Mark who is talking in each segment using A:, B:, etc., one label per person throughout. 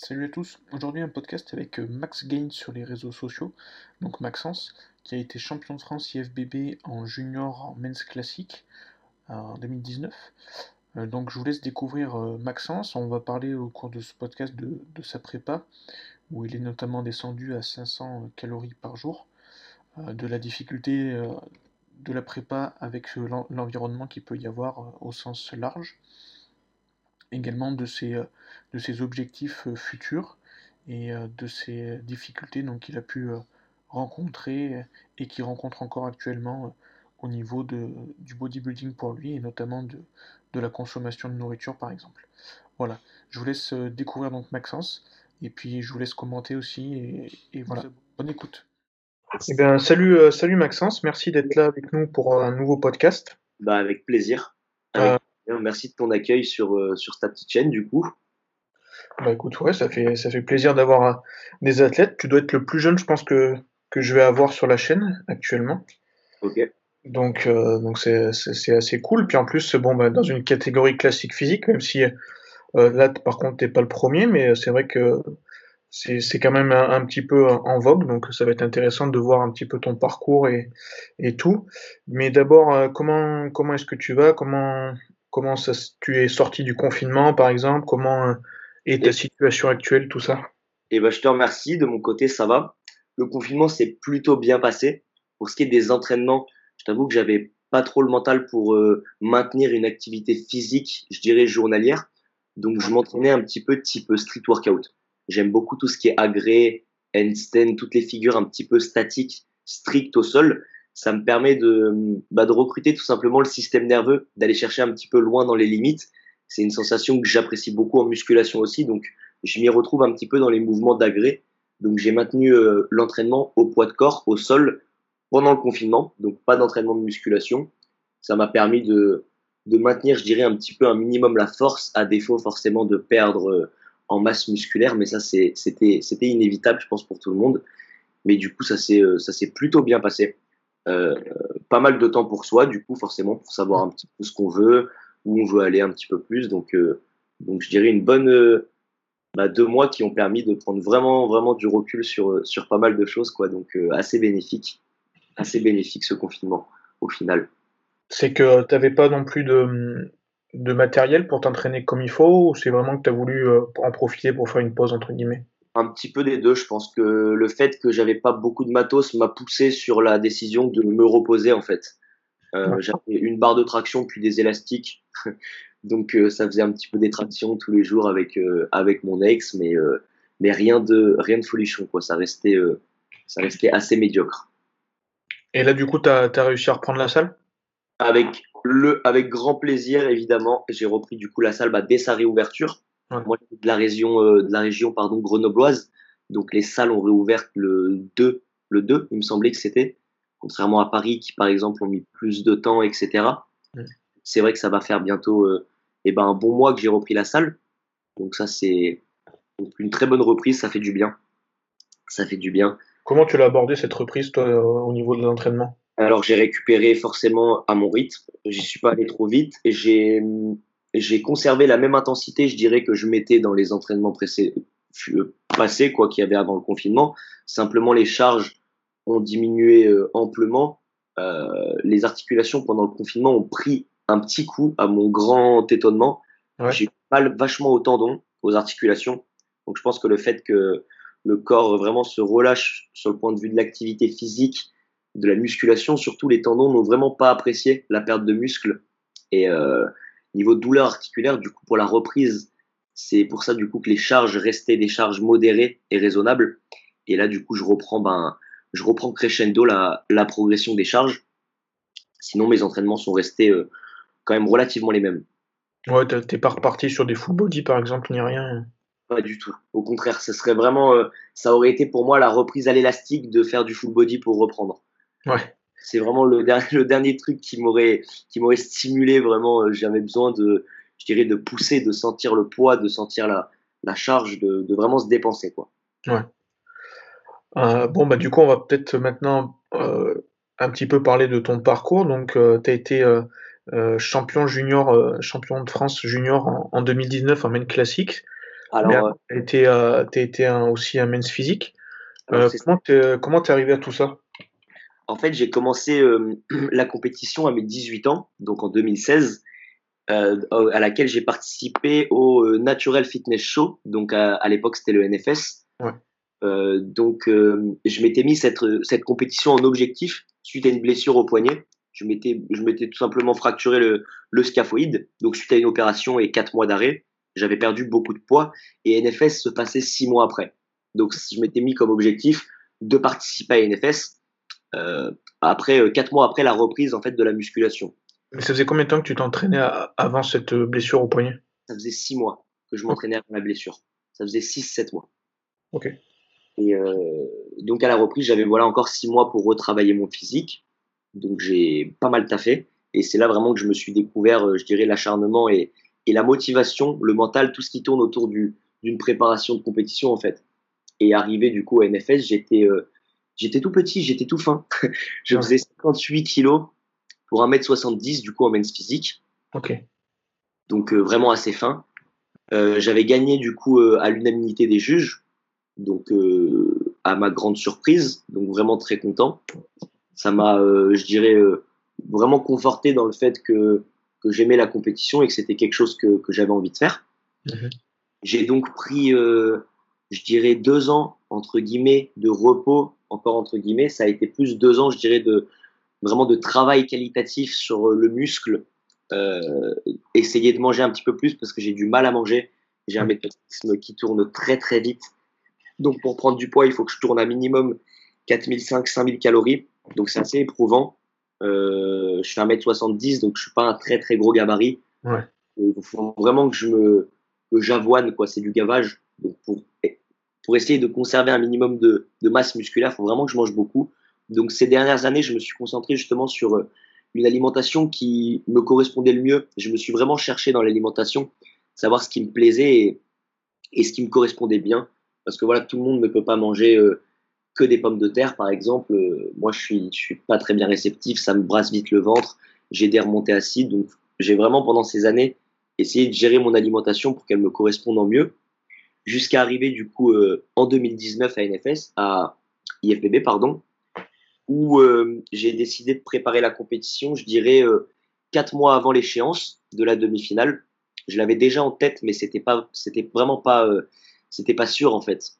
A: Salut à tous, aujourd'hui un podcast avec euh, Max Gain sur les réseaux sociaux, donc Maxence, qui a été champion de France IFBB en junior en men's classique en 2019. Euh, donc je vous laisse découvrir euh, Maxence, on va parler au cours de ce podcast de, sa prépa, où il est notamment descendu à 500 calories par jour, de la difficulté de la prépa avec l'environnement qu'il peut y avoir au sens large également de ses, euh, de ses objectifs euh, futurs et euh, de ses difficultés qu'il a pu rencontrer et qu'il rencontre encore actuellement au niveau de, du bodybuilding pour lui et notamment de, de, la consommation de nourriture par exemple. Voilà, je vous laisse découvrir donc Maxence et puis je vous laisse commenter aussi et, voilà, bonne écoute.
B: Eh bien, salut, salut Maxence, merci d'être là avec nous pour un nouveau podcast.
C: Bah, avec plaisir. Merci de ton accueil sur, euh, sur ta petite chaîne, du coup.
B: Bah écoute, ouais, ça fait, ça fait plaisir d'avoir euh, des athlètes. Tu dois être le plus jeune, je pense, que, que je vais avoir sur la chaîne actuellement.
C: Ok.
B: Donc, euh, donc c'est, assez cool. Puis en plus, bon, bah, dans une catégorie classique physique, même si là, par contre, t'es pas le premier, mais c'est vrai que c'est, quand même un, petit peu en vogue. Donc, ça va être intéressant de voir un petit peu ton parcours et, et tout. Mais d'abord, comment, comment est-ce que tu vas? Comment, Comment ça, tu es sorti du confinement, par exemple Comment euh, est ta situation actuelle, tout ça?
C: Eh ben, je te remercie. De mon côté, ça va. Le confinement s'est plutôt bien passé. Pour ce qui est des entraînements, je t'avoue que j'avais pas trop le mental pour euh, maintenir une activité physique, je dirais journalière. Donc, je m'entraînais un petit peu type street workout. J'aime beaucoup tout ce qui est agré, handstand, toutes les figures un petit peu statiques, strictes au sol ça me permet de, bah, de recruter tout simplement le système nerveux, d'aller chercher un petit peu loin dans les limites. C'est une sensation que j'apprécie beaucoup en musculation aussi, donc je m'y retrouve un petit peu dans les mouvements d'agré. Donc j'ai maintenu euh, l'entraînement au poids de corps, au sol, pendant le confinement, donc pas d'entraînement de musculation. Ça m'a permis de, de maintenir, je dirais, un petit peu un minimum la force, à défaut forcément de perdre euh, en masse musculaire, mais ça c'était inévitable, je pense, pour tout le monde. Mais du coup, ça s'est euh, plutôt bien passé. Euh, pas mal de temps pour soi, du coup, forcément, pour savoir un petit peu ce qu'on veut, où on veut aller un petit peu plus. Donc, euh, donc je dirais une bonne euh, bah, deux mois qui ont permis de prendre vraiment, vraiment du recul sur, sur pas mal de choses, quoi. Donc, assez bénéfique, assez bénéfique ce confinement, au final.
B: C'est que tu n'avais pas non plus de, de matériel pour t'entraîner comme il faut, ou c'est vraiment que tu as voulu en profiter pour faire une pause, entre guillemets?
C: Un petit peu des deux. Je pense que le fait que j'avais pas beaucoup de matos m'a poussé sur la décision de me reposer en fait. Euh, j'avais une barre de traction puis des élastiques, donc euh, ça faisait un petit peu des tractions tous les jours avec euh, avec mon ex, mais mais rien de rien de folichon quoi. Ça restait ça restait assez médiocre.
B: Et là du coup tu as, réussi à reprendre la salle?
C: Avec le avec grand plaisir évidemment. J'ai repris du coup la salle bah, dès sa réouverture. Moi, de la région, euh, de la région pardon, grenobloise. Donc, les salles ont réouvert le 2, le 2, il me semblait que c'était. Contrairement à Paris, qui, par exemple, ont mis plus de temps, etc. C'est vrai que ça va faire bientôt euh, eh ben, un bon mois que j'ai repris la salle. Donc, ça, c'est une très bonne reprise. Ça fait du bien. Ça fait du bien.
B: Comment tu l'as abordé cette reprise, toi, euh, au niveau de l'entraînement?
C: Alors, j'ai récupéré forcément à mon rythme. J'y suis pas allé trop vite. Et j'ai j'ai conservé la même intensité, je dirais, que je mettais dans les entraînements euh, passés, quoi, qu'il y avait avant le confinement. Simplement, les charges ont diminué euh, amplement. Euh, les articulations pendant le confinement ont pris un petit coup à mon grand étonnement. J'ai mal vachement au tendon, aux articulations. Donc, je pense que le fait que le corps vraiment se relâche sur le point de vue de l'activité physique, de la musculation, surtout les tendons n'ont vraiment pas apprécié la perte de muscle. Et, euh, Niveau douleur articulaire, du coup, pour la reprise, c'est pour ça, du coup, que les charges restaient des charges modérées et raisonnables. Et là, du coup, je reprends, ben, je reprends crescendo la, la progression des charges. Sinon, mes entraînements sont restés euh, quand même relativement les mêmes.
B: Ouais, t'es pas reparti sur des full body, par exemple, ni rien.
C: Pas du tout. Au contraire, ce serait vraiment, euh, ça aurait été pour moi la reprise à l'élastique de faire du full body pour reprendre.
B: Ouais
C: c'est vraiment le dernier, le dernier truc qui m'aurait qui m'aurait stimulé vraiment. Euh, j'avais besoin de, je dirais, de pousser, de sentir le poids, de sentir la, la charge, de, de vraiment se dépenser quoi.
B: Ouais. Euh, bon bah du coup on va peut-être maintenant euh, un petit peu parler de ton parcours. Donc tu as été champion junior, champion de France junior en, en 2019 en main classique. Alors, tu as été aussi un men's physique. comment tu es arrivé à tout ça?
C: En fait, j'ai commencé la compétition à mes 18 ans, donc en 2016. à laquelle j'ai participé au Natural Fitness Show. Donc à, l'époque c'était le NFS. donc je m'étais mis cette, cette compétition en objectif suite à une blessure au poignet je m'étais, je m'étais tout simplement fracturé le, le scaphoïde. Donc, suite à une opération et quatre mois d'arrêt, j'avais perdu beaucoup de poids et NFS se passait six mois après. Donc, je m'étais mis comme objectif de participer à NFS euh, après euh, quatre mois après la reprise en fait de la musculation.
B: Mais ça faisait combien de temps que tu t'entraînais avant cette blessure au poignet?
C: Ça faisait six mois que je m'entraînais avant la blessure. Ça faisait six, sept mois.
B: Ok.
C: Et euh, donc à la reprise, j'avais voilà encore six mois pour retravailler mon physique. Donc j'ai pas mal taffé. Et c'est là vraiment que je me suis découvert, euh, je dirais, l'acharnement et, et, la motivation, le mental, tout ce qui tourne autour d'une préparation de compétition en fait. Et arrivé du coup à NFS, j'étais euh, j'étais tout petit, j'étais tout fin. je faisais 58 kilos pour 1m70 du coup en men's physique.
B: Ok.
C: Donc euh, vraiment assez fin. J'avais gagné du coup à l'unanimité des juges, donc à ma grande surprise, donc vraiment très content ça m'a, euh, je dirais, euh, vraiment conforté dans le fait que, que j'aimais la compétition et que c'était quelque chose que, que j'avais envie de faire. Mhm. J'ai donc pris, euh, je dirais, deux ans, entre guillemets, de repos, encore entre guillemets. Ça a été plus deux ans, je dirais, de vraiment de travail qualitatif sur le muscle. Euh, essayer de manger un petit peu plus parce que j'ai du mal à manger. J'ai un mhm. métabolisme qui tourne très très vite. Donc pour prendre du poids, il faut que je tourne à minimum 4500-5000 calories. Donc c'est assez éprouvant. Euh, je fais 1m70, donc je suis pas un très très gros gabarit.
B: Ouais.
C: Il faut vraiment que je me que j'avoine, quoi. C'est du gavage. Donc pour, pour essayer de conserver un minimum de, masse musculaire, il faut vraiment que je mange beaucoup. Donc ces dernières années, je me suis concentré justement sur euh, une alimentation qui me correspondait le mieux. Je me suis vraiment cherché dans l'alimentation, savoir ce qui me plaisait et, ce qui me correspondait bien. Parce que voilà, tout le monde ne peut pas manger euh, que des pommes de terre, par exemple, euh, moi je suis, suis pas très bien réceptif, ça me brasse vite le ventre, j'ai des remontées acides, donc j'ai vraiment pendant ces années essayé de gérer mon alimentation pour qu'elle me corresponde en mieux, jusqu'à arriver du coup euh, en 2019 à NFS, à IFBB pardon, où euh, j'ai décidé de préparer la compétition, je dirais quatre mois avant l'échéance de la demi-finale. Je l'avais déjà en tête, mais c'était pas, c'était vraiment pas, c'était pas sûr en fait.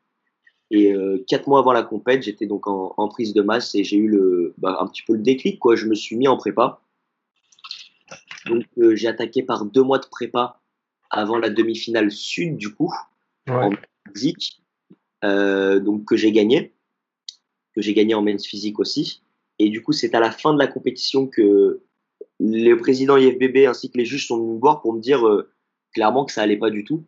C: Et euh, quatre mois avant la compète, j'étais donc en, en, prise de masse et j'ai eu le, bah, un petit peu le déclic. Quoi. Je me suis mis en prépa. Donc euh, j'ai attaqué par deux mois de prépa avant la demi-finale sud du coup,
B: ouais. en
C: physique, euh, donc que j'ai gagné, que j'ai gagné en men's physique aussi. Et du coup, c'est à la fin de la compétition que le président IFBB ainsi que les juges sont venus me voir pour me dire euh, clairement que ça allait pas du tout,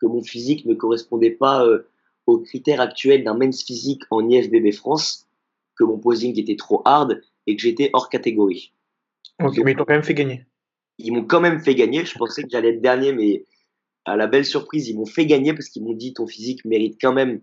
C: que mon physique ne correspondait pas euh, aux critères actuels d'un men's physique en IFBB France que mon posing était trop hard et que j'étais hors catégorie.
B: Ok, mais ils t'ont quand même fait gagner.
C: Ils m'ont quand même fait gagner. Je pensais que j'allais être dernier, mais à la belle surprise, ils m'ont fait gagner parce qu'ils m'ont dit ton physique mérite quand même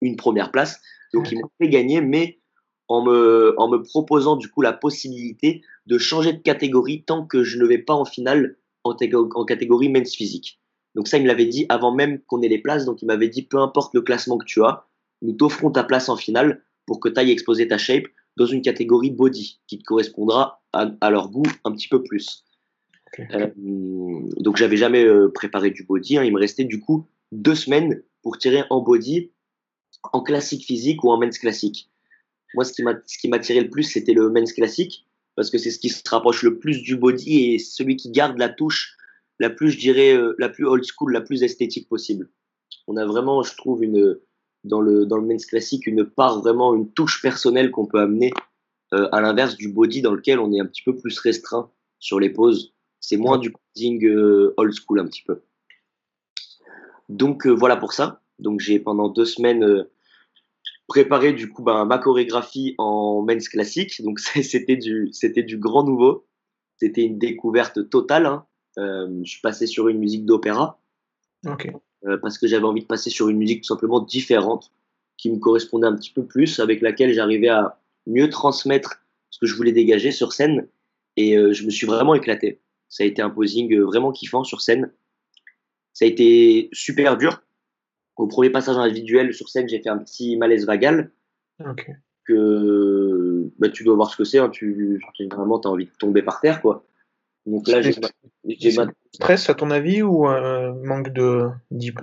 C: une première place. Donc ils m'ont fait gagner, mais en me, en me proposant du coup la possibilité de changer de catégorie tant que je ne vais pas en finale en, en catégorie men's physique. Donc ça, il me l'avait dit avant même qu'on ait les places. Donc il m'avait dit, peu importe le classement que tu as, nous t'offrons ta place en finale pour que tu ailles exposer ta shape dans une catégorie body qui te correspondra à, leur goût un petit peu plus. Euh, donc j'avais jamais euh, préparé du body. Hein. Il me restait du coup deux semaines pour tirer en body, en classique physique ou en men's classique. Moi, ce qui m'a tiré le plus, c'était le men's classique parce que c'est ce qui se rapproche le plus du body et celui qui garde la touche la plus, je dirais, euh, la plus old school, la plus esthétique possible. On a vraiment, je trouve, une, dans le, dans le men's classique, une part vraiment, une touche personnelle qu'on peut amener à l'inverse du body dans lequel on est un petit peu plus restreint sur les poses. C'est moins du posing euh, old school un petit peu. Donc voilà pour ça. Donc j'ai pendant deux semaines préparé du coup ben, ma chorégraphie en men's classique. Donc c'était du, c'était du grand nouveau. C'était une découverte totale. Hein. Euh, je suis passé sur une musique d'opéra.
B: Euh,
C: parce que j'avais envie de passer sur une musique tout simplement différente, qui me correspondait un petit peu plus, avec laquelle j'arrivais à mieux transmettre ce que je voulais dégager sur scène. Et euh, je me suis vraiment éclaté. Ça a été un posing vraiment kiffant sur scène. Ça a été super dur. Au premier passage individuel sur scène, j'ai fait un petit malaise vagal.
B: Ok.
C: Que bah, tu dois voir ce que c'est. Hein. Tu, généralement, tu as envie de tomber par terre. quoi. Donc là, j'ai
B: ma- Stress, à ton avis, ou un manque de.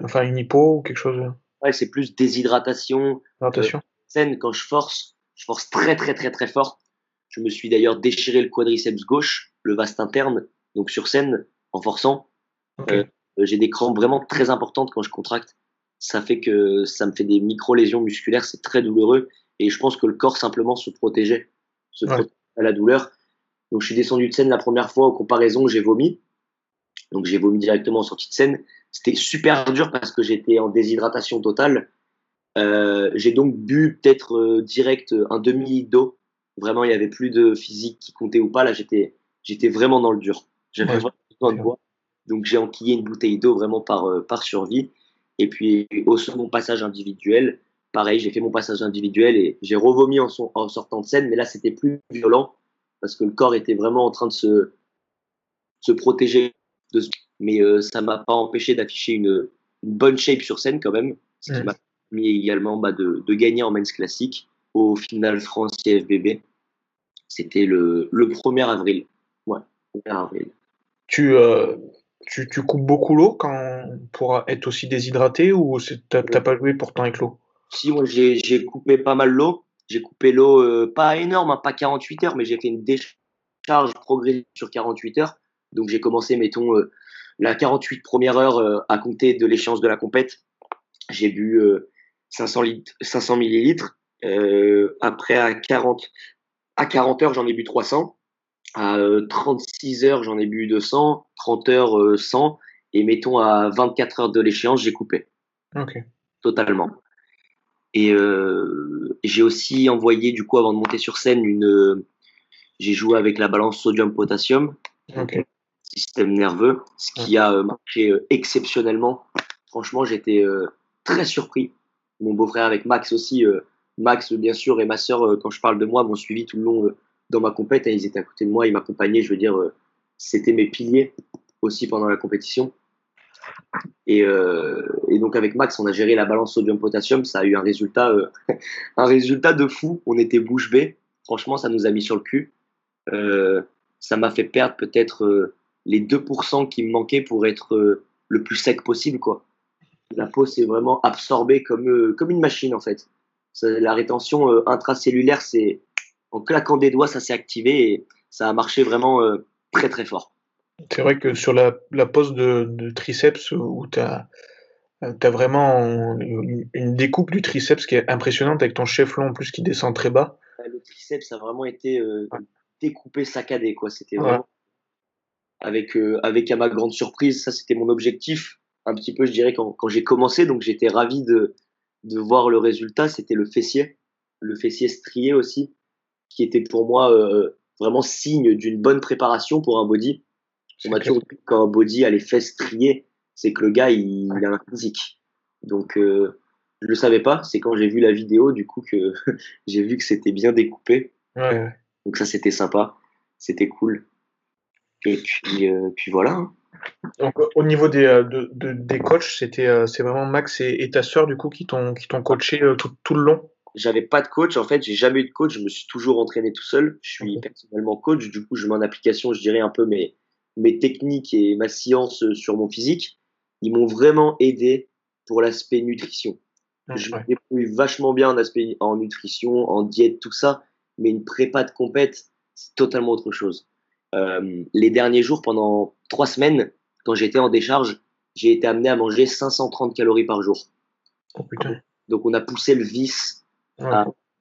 B: Enfin, une hypo ou quelque chose?
C: Ouais, c'est plus déshydratation.
B: Attention.
C: scène, quand je force, je force très très très très fort. Je me suis d'ailleurs déchiré le quadriceps gauche, le vaste interne, donc sur scène, en forçant.
B: Ok.
C: Euh, J'ai des crampes vraiment très importantes quand je contracte. Ça fait que ça me fait des micro-lésions musculaires, c'est très douloureux. Et je pense que le corps simplement se protégeait, se
B: Ouais.
C: protégeait à la douleur. Donc je suis descendu de scène la première fois, en comparaison, j'ai vomi. Donc j'ai vomi directement en sortie de scène. C'était super dur parce que j'étais en déshydratation totale. Euh, j'ai donc bu peut-être euh, direct euh, un demi d'eau. Vraiment, il y avait plus de physique qui comptait ou pas. Là, j'étais, j'étais vraiment dans le dur. J'avais
B: Ouais,
C: vraiment besoin de boire. Donc j'ai enquillé une bouteille d'eau vraiment par, euh, par survie. Et puis au second passage individuel, pareil, j'ai fait mon passage individuel et j'ai revomi en, son- en sortant de scène. Mais là, c'était plus violent parce que le corps était vraiment en train de se, se protéger. De ce- Mais euh, ça m'a pas empêché d'afficher une, une bonne shape sur scène quand même. Ce qui m'a permis également bah, de, de gagner en men's classique au final France IFBB. C'était le, le 1er avril. Ouais, 1er avril.
B: Tu, euh, tu, tu coupes beaucoup l'eau quand, pour être aussi déshydraté ou t'as pas joué pourtant avec l'eau?
C: Si, moi, j'ai j'ai coupé pas mal l'eau. J'ai coupé l'eau, euh, pas énorme, hein, pas 48 heures, mais j'ai fait une décharge progressive sur 48 heures. Donc, j'ai commencé, mettons, euh, la 48 première heure euh, à compter de l'échéance de la compète. J'ai bu euh, 500, litres, 500 millilitres. Après, à 40, à 40 heures, j'en ai bu 300. À euh, 36 heures, j'en ai bu 200. 30 heures, euh, 100. Et mettons, à 24 heures de l'échéance, j'ai coupé
B: Ok.
C: totalement. Et euh, j'ai aussi envoyé, du coup, avant de monter sur scène, une. euh, j'ai joué avec la balance sodium-potassium,
B: Ok.
C: système nerveux, ce qui a euh, marché euh, exceptionnellement. Franchement, j'étais euh, très surpris. Mon beau-frère avec Max aussi. euh, Max, bien sûr, et ma sœur, euh, quand je parle de moi, m'ont suivi tout le long euh, dans ma compète. hein, ils étaient à côté de moi, ils m'accompagnaient. Je veux dire, euh, c'était mes piliers aussi pendant la compétition. Et, euh, et donc avec Max, on a géré la balance sodium-potassium. Ça a eu un résultat, euh, un résultat de fou. On était bouche bée. Franchement, ça nous a mis sur le cul. Ça m'a fait perdre peut-être les 2% qui me manquaient pour être le plus sec possible. Quoi. La peau s'est vraiment absorbée comme, comme une machine en fait. La rétention intracellulaire, c'est en claquant des doigts, ça s'est activé et ça a marché vraiment euh, très très fort.
B: C'est vrai que sur la, la pose de, de triceps où tu as, vraiment une, une découpe du triceps qui est impressionnante avec ton chef-long en plus qui descend très bas.
C: Le triceps a vraiment été euh, découpé, saccadé. Quoi. C'était
B: Ouais.
C: vraiment avec, euh, avec à ma grande surprise, ça c'était mon objectif un petit peu, je dirais, quand, quand j'ai commencé. Donc j'étais ravi de, de voir le résultat. C'était le fessier, le fessier strié aussi, qui était pour moi euh, vraiment signe d'une bonne préparation pour un body. On m'a toujours dit que quand un body a les fesses striées, c'est que le gars il, il a un physique. Donc euh, je le savais pas. C'est quand j'ai vu la vidéo du coup que j'ai vu que c'était bien découpé.
B: Ouais.
C: Donc ça c'était sympa, c'était cool. Et puis, euh, puis voilà. hein.
B: Donc au niveau des, euh, de, de- des coachs, c'était c'est vraiment Max et, et ta sœur du coup qui t'ont qui t'ont coaché tout, tout le long?
C: J'avais pas de coach, en fait, j'ai jamais eu de coach, je me suis toujours entraîné tout seul. Je suis personnellement coach, du coup, je mets en application, je dirais, un peu mes, mes techniques et ma science euh, sur mon physique. Ils m'ont vraiment aidé pour l'aspect nutrition. Je me débrouille vachement bien en aspect en nutrition, en diète, tout ça, mais une prépa de compète, c'est totalement autre chose. Euh, les derniers jours, pendant trois semaines, quand j'étais en décharge, j'ai été amené à manger 530 calories par jour.
B: Oh putain.
C: Donc on a poussé le vice
B: Ouais.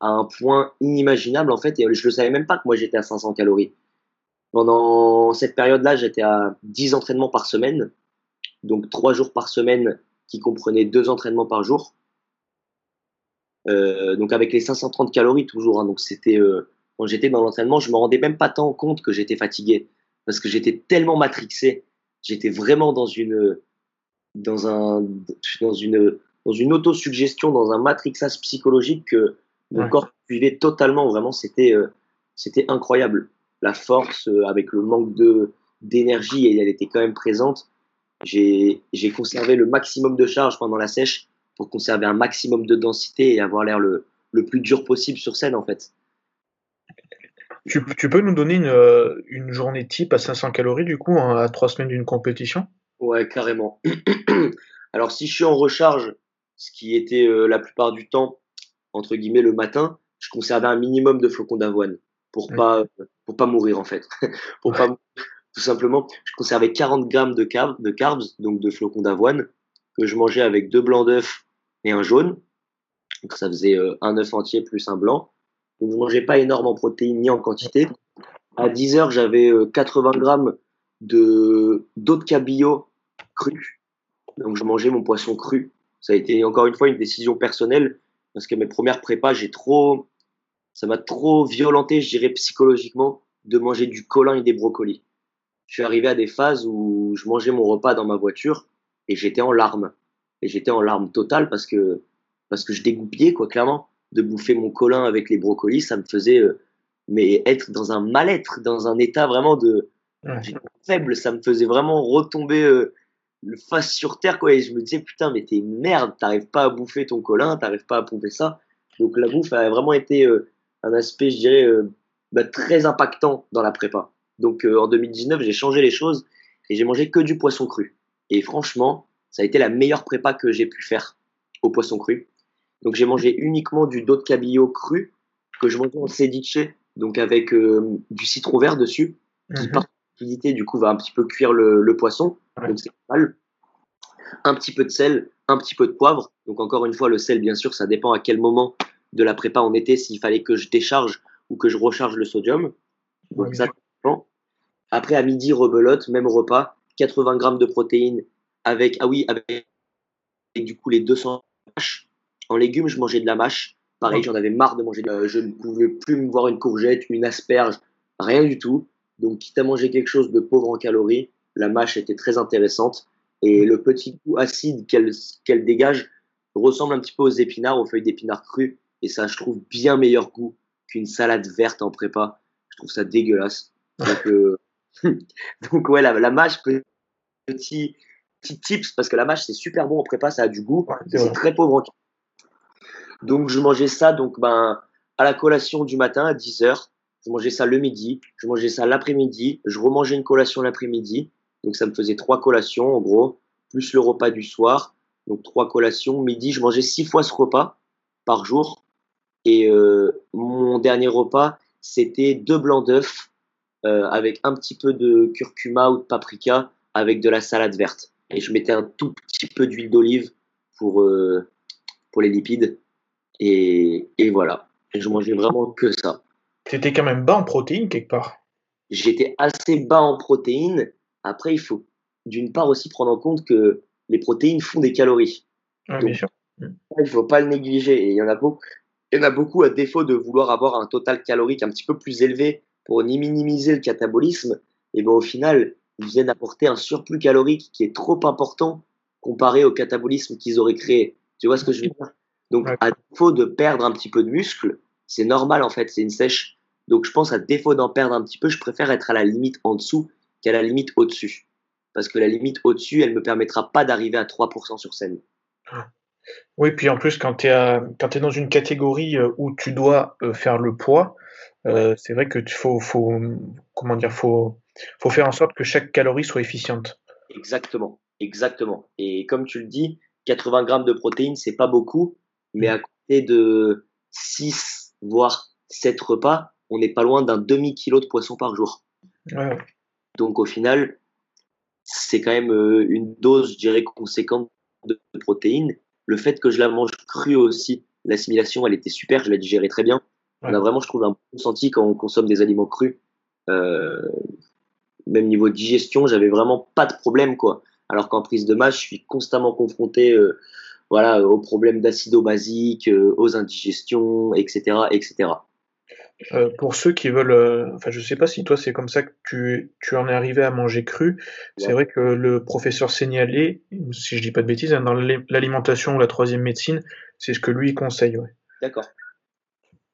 C: à un point inimaginable en fait, et je le savais même pas que moi j'étais à 500 calories. Pendant cette période-là, j'étais à 10 entraînements par semaine, donc trois jours par semaine qui comprenaient deux entraînements par jour. Euh, donc avec les 530 calories toujours. hein. donc c'était euh, quand j'étais dans l'entraînement, je me rendais même pas tant compte que j'étais fatigué parce que j'étais tellement matrixé. J'étais vraiment dans une dans un dans une dans une autosuggestion, dans un matrixage psychologique que mon
B: Ouais.
C: corps suivait totalement. Vraiment, c'était euh, c'était incroyable. La force euh, avec le manque de d'énergie, et elle était quand même présente. J'ai conservé le maximum de charge pendant la sèche pour conserver un maximum de densité et avoir l'air le, le plus dur possible sur scène en fait.
B: Tu, tu peux nous donner une, euh, une, journée type à 500 calories du coup à trois semaines d'une compétition?
C: Ouais, carrément. Alors si je suis en recharge, ce qui était euh, la plupart du temps entre guillemets le matin, je conservais un minimum de flocons d'avoine pour pas pour pas mourir en fait. pour pas tout simplement, je conservais 40 grammes de carbs, de carbs, donc de flocons d'avoine que je mangeais avec deux blancs d'œufs et un jaune. Donc ça faisait euh, un œuf entier plus un blanc. Donc je mangeais pas énorme en protéines ni en quantité. À 10 heures, j'avais 80 euh, grammes de d'eau de cabillaud cru. Donc je mangeais mon poisson cru. Ça a été encore une fois une décision personnelle parce que mes premières prépas, j'ai trop, ça m'a trop violenté, je dirais psychologiquement, de manger du colin et des brocolis. Je suis arrivé à des phases où je mangeais mon repas dans ma voiture et j'étais en larmes. Et j'étais en larmes totales parce que parce que je dégoupillais quoi clairement de bouffer mon colin avec les brocolis ça me faisait euh, mais être dans un mal-être dans un état vraiment de faible ça me faisait vraiment retomber euh, le face sur terre quoi. Et je me disais putain mais t'es merde t'arrives pas à bouffer ton colin t'arrives pas à pomper ça. Donc la bouffe a vraiment été euh, un aspect je dirais bah, très impactant dans la prépa. Donc en 2019 j'ai changé les choses et j'ai mangé que du poisson cru. Et franchement ça a été la meilleure prépa que j'ai pu faire au poisson cru. Donc j'ai mangé uniquement du dos de cabillaud cru que je mangeais en ceviche, donc avec euh, du citron vert dessus, qui mhm. par du coup va un petit peu cuire le, poisson. Donc c'est mal. Un petit peu de sel, un petit peu de poivre. Donc encore une fois, le sel, bien sûr, ça dépend à quel moment de la prépa on était, s'il fallait que je décharge ou que je recharge le sodium. Donc ça Après, à midi, rebelote, même repas, 80 grammes de protéines avec, ah oui, avec, du coup les 200 H en légumes, je mangeais de la mâche. Pareil, j'en avais marre de manger. je ne pouvais plus me voir une courgette, une asperge, rien du tout. Donc, quitte à manger quelque chose de pauvre en calories, la mâche était très intéressante. Et le petit goût acide qu'elle dégage ressemble un petit peu aux épinards, aux feuilles d'épinards crues. Et ça, je trouve bien meilleur goût qu'une salade verte en prépa. Je trouve ça dégueulasse. Donc, euh, donc ouais, la, mâche, petit, petit tips, parce que la mâche, c'est super bon en prépa, ça a du goût. c'est très pauvre en donc, je mangeais ça donc, ben, à la collation du matin à 10 heures. Je mangeais ça le midi, je mangeais ça l'après-midi, je remangeais une collation l'après-midi. Donc, ça me faisait trois collations, en gros, plus le repas du soir. Donc, trois collations. Midi, je mangeais six fois ce repas par jour. Et euh, mon dernier repas, c'était deux blancs d'œufs euh, avec un petit peu de curcuma ou de paprika avec de la salade verte. Et je mettais un tout petit peu d'huile d'olive pour, euh, pour les lipides. Et, et voilà. je mangeais vraiment que ça.
B: Tu étais quand même bas en protéines quelque part?
C: J'étais assez bas en protéines. Après, il faut d'une part aussi prendre en compte que les protéines font des calories.
B: bien sûr.
C: Il ne faut pas le négliger. Et il y en a beaucoup. Il y en a beaucoup à défaut de vouloir avoir un total calorique un petit peu plus élevé pour ni minimiser le catabolisme. Et ben au final, ils viennent apporter un surplus calorique qui est trop important comparé au catabolisme qu'ils auraient créé. Tu vois ce que je veux dire? Donc, à défaut de perdre un petit peu de muscle, c'est normal en fait, c'est une sèche. Donc, je pense à défaut d'en perdre un petit peu, je préfère être à la limite en dessous qu'à la limite au-dessus. Parce que la limite au-dessus, elle ne me permettra pas d'arriver à 3% sur scène.
B: Oui, puis en plus, quand tu es, es, dans une catégorie euh, où tu dois euh, faire le poids, euh, c'est vrai que tu faut, faut, comment dire, faut, faut faire en sorte que chaque calorie soit efficiente.
C: Exactement, exactement. Et comme tu le dis, 80 grammes de protéines, c'est pas beaucoup, mais à côté de 6, voire 7 repas, on n'est pas loin d'un demi-kilo de poisson par jour. Donc au final, c'est quand même euh, une dose, je dirais, conséquente de protéines. Le fait que je la mange crue aussi, l'assimilation, elle était super, je la digérais très bien. On a vraiment, je trouve, un bon senti quand on consomme des aliments crus. Euh, même niveau digestion, j'avais vraiment pas de problème, quoi. Alors qu'en prise de masse, je suis constamment confronté euh, voilà, aux problèmes d'acido basique, euh, aux indigestions, etc. etc.
B: Euh, pour ceux qui veulent, euh, enfin je sais pas si toi c'est comme ça que tu, tu en es arrivé à manger cru. C'est vrai que le professeur signalé, si je dis pas de bêtises, hein, dans l'alimentation ou la troisième médecine, c'est ce que lui conseille.
C: D'accord.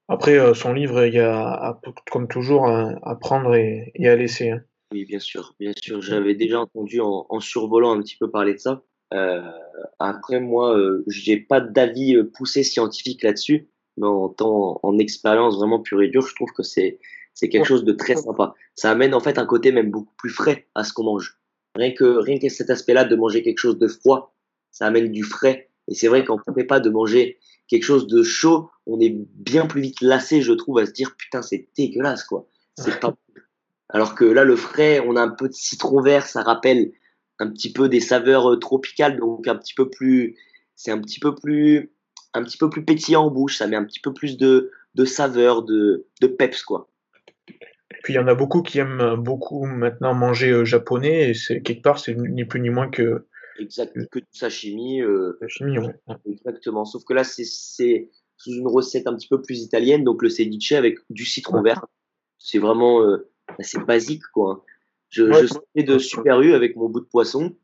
B: Après son livre, il y a comme toujours à, prendre et, à laisser. Hein.
C: Oui, bien sûr, bien sûr. J'avais déjà entendu en, en, survolant un petit peu parler de ça. Euh, après, moi, euh, j'ai pas d'avis euh, poussé scientifique là-dessus, mais en temps, en expérience vraiment pure et dure, je trouve que c'est c'est quelque chose de très sympa. Ça amène en fait un côté même beaucoup plus frais à ce qu'on mange. Rien que rien que cet aspect-là de manger quelque chose de froid, ça amène du frais. Et c'est vrai qu'on ne pas de manger quelque chose de chaud, on est bien plus vite lassé, je trouve, à se dire putain c'est dégueulasse quoi. C'est pas alors que là, le frais, on a un peu de citron vert, ça rappelle un petit peu des saveurs euh, tropicales, donc un petit peu plus, c'est un petit peu plus, un petit peu plus pétillant en bouche, ça met un petit peu plus de, de saveur, de, de peps, quoi.
B: Puis il y en a beaucoup qui aiment beaucoup maintenant manger euh, japonais, et c'est quelque part, c'est ni plus ni moins que.
C: Exact, que du sashimi. Euh,
B: sashimi, ouais.
C: Exactement. Sauf que là, c'est sous une recette un petit peu plus italienne, donc le ceviche avec du citron vert. C'est vraiment, c'est basique quoi. Je, je sortais de Super U avec mon bout de poisson,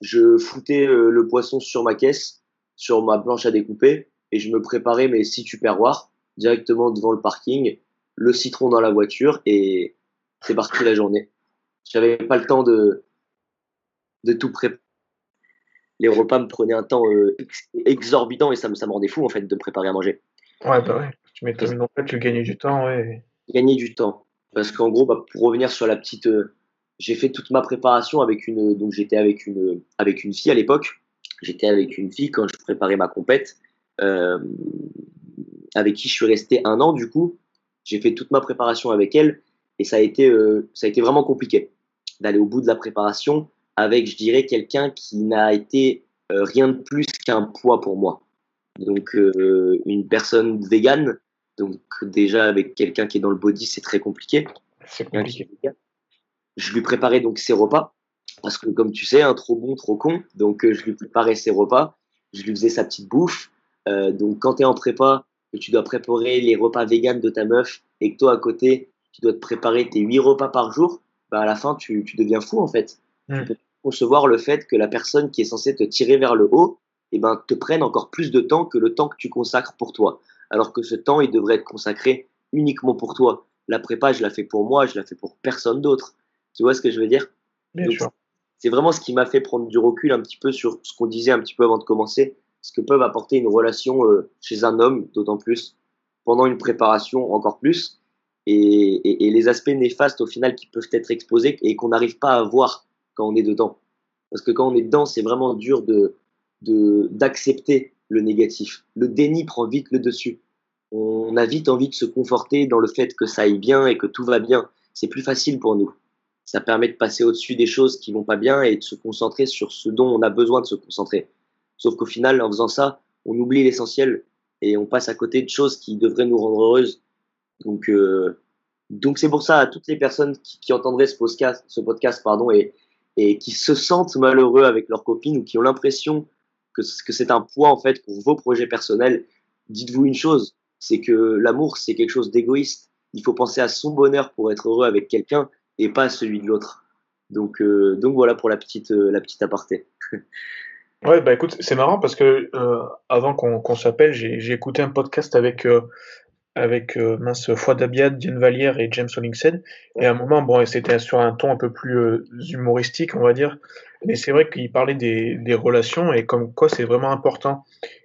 C: je foutais euh, le poisson sur ma caisse, sur ma planche à découper, et je me préparais mes six tupperwares directement devant le parking, le citron dans la voiture, et c'est parti la journée. J'avais pas le temps de, de tout préparer. Les repas me prenaient un temps euh, exorbitant et ça me, ça me rendait fou en fait de me préparer à manger.
B: Ouais, bah ouais. Tu m'étonnes, en fait, tu gagnais du temps, ouais.
C: Gagner du temps. Parce qu'en gros, bah, pour revenir sur la petite, euh, j'ai fait toute ma préparation avec une, donc j'étais avec une, avec une fille à l'époque. J'étais avec une fille quand je préparais ma compète, avec qui je suis resté un an du coup. J'ai fait toute ma préparation avec elle et ça a été, euh, ça a été vraiment compliqué d'aller au bout de la préparation avec, je dirais, quelqu'un qui n'a été euh, rien de plus qu'un poids pour moi. Donc une personne végane donc déjà avec quelqu'un qui est dans le body, c'est très compliqué.
B: C'est compliqué.
C: Je lui préparais donc ses repas parce que comme tu sais, un trop bon, trop con. Donc euh, je lui préparais ses repas, je lui faisais sa petite bouffe. Euh, donc quand tu es en prépa, que tu dois préparer les repas véganes de ta meuf et que toi à côté, tu dois te préparer tes huit repas par jour, bah à la fin tu, deviens fou en fait. Tu peux concevoir le fait que la personne qui est censée te tirer vers le haut, eh ben, te prenne encore plus de temps que le temps que tu consacres pour toi alors que ce temps, il devrait être consacré uniquement pour toi. La prépa, je la fais pour moi, je la fais pour personne d'autre. Tu vois ce que je veux dire?
B: Bien sûr.
C: C'est vraiment ce qui m'a fait prendre du recul un petit peu sur ce qu'on disait un petit peu avant de commencer, ce que peuvent apporter une relation euh, chez un homme, d'autant plus pendant une préparation encore plus, et, les aspects néfastes au final qui peuvent être exposés et qu'on n'arrive pas à voir quand on est dedans. Parce que quand on est dedans, c'est vraiment dur de d'accepter le négatif. Le déni prend vite le dessus. On a vite envie de se conforter dans le fait que ça aille bien et que tout va bien. C'est plus facile pour nous. Ça permet de passer au-dessus des choses qui vont pas bien et de se concentrer sur ce dont on a besoin de se concentrer. Sauf qu'au final, en faisant ça, on oublie l'essentiel et on passe à côté de choses qui devraient nous rendre heureuses. Donc, euh, c'est pour ça à toutes les personnes qui, entendraient ce podcast, ce podcast pardon, et, et qui se sentent malheureux avec leurs copines ou qui ont l'impression que, que c'est un poids en fait pour vos projets personnels, dites-vous une chose, c'est que l'amour c'est quelque chose d'égoïste. Il faut penser à son bonheur pour être heureux avec quelqu'un et pas à celui de l'autre. Donc, euh, donc voilà pour la petite, euh, la petite aparté.
B: ouais, bah écoute, c'est marrant parce que euh, avant qu'on s'appelle, j'ai écouté un podcast avec avec mince Foi d'Abiad, Diane Vallière et James Hollingshead. Et à un moment, bon, c'était sur un ton un peu plus humoristique, on va dire. Mais c'est vrai qu'il parlait des, des, relations et comme quoi c'est vraiment important.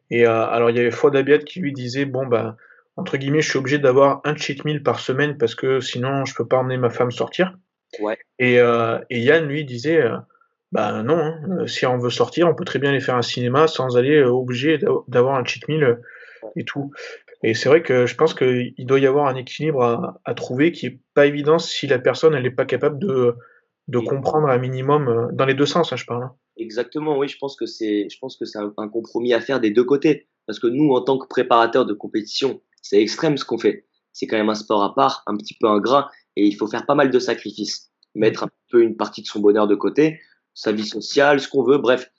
B: Et euh, alors il y avait Fouad Abiad qui lui disait bon bah entre guillemets je suis obligé d'avoir un cheat meal par semaine parce que sinon je peux pas emmener ma femme sortir.
C: Ouais.
B: Et, euh, et Yann lui disait euh, bah non hein, euh, si on veut sortir on peut très bien aller faire un cinéma sans aller euh, obligé d'avoir un cheat meal et tout. Et c'est vrai que je pense qu'il doit y avoir un équilibre à, à, trouver qui est pas évident si la personne elle n'est pas capable de de comprendre un minimum euh, dans les deux sens, hein, je parle. Hein.
C: Exactement, oui, je pense que c'est, je pense que c'est un, compromis à faire des deux côtés, parce que nous, en tant que préparateurs de compétition, c'est extrême ce qu'on fait. C'est quand même un sport à part, un petit peu ingrat, et il faut faire pas mal de sacrifices, mettre un peu une partie de son bonheur de côté, sa vie sociale, ce qu'on veut, bref.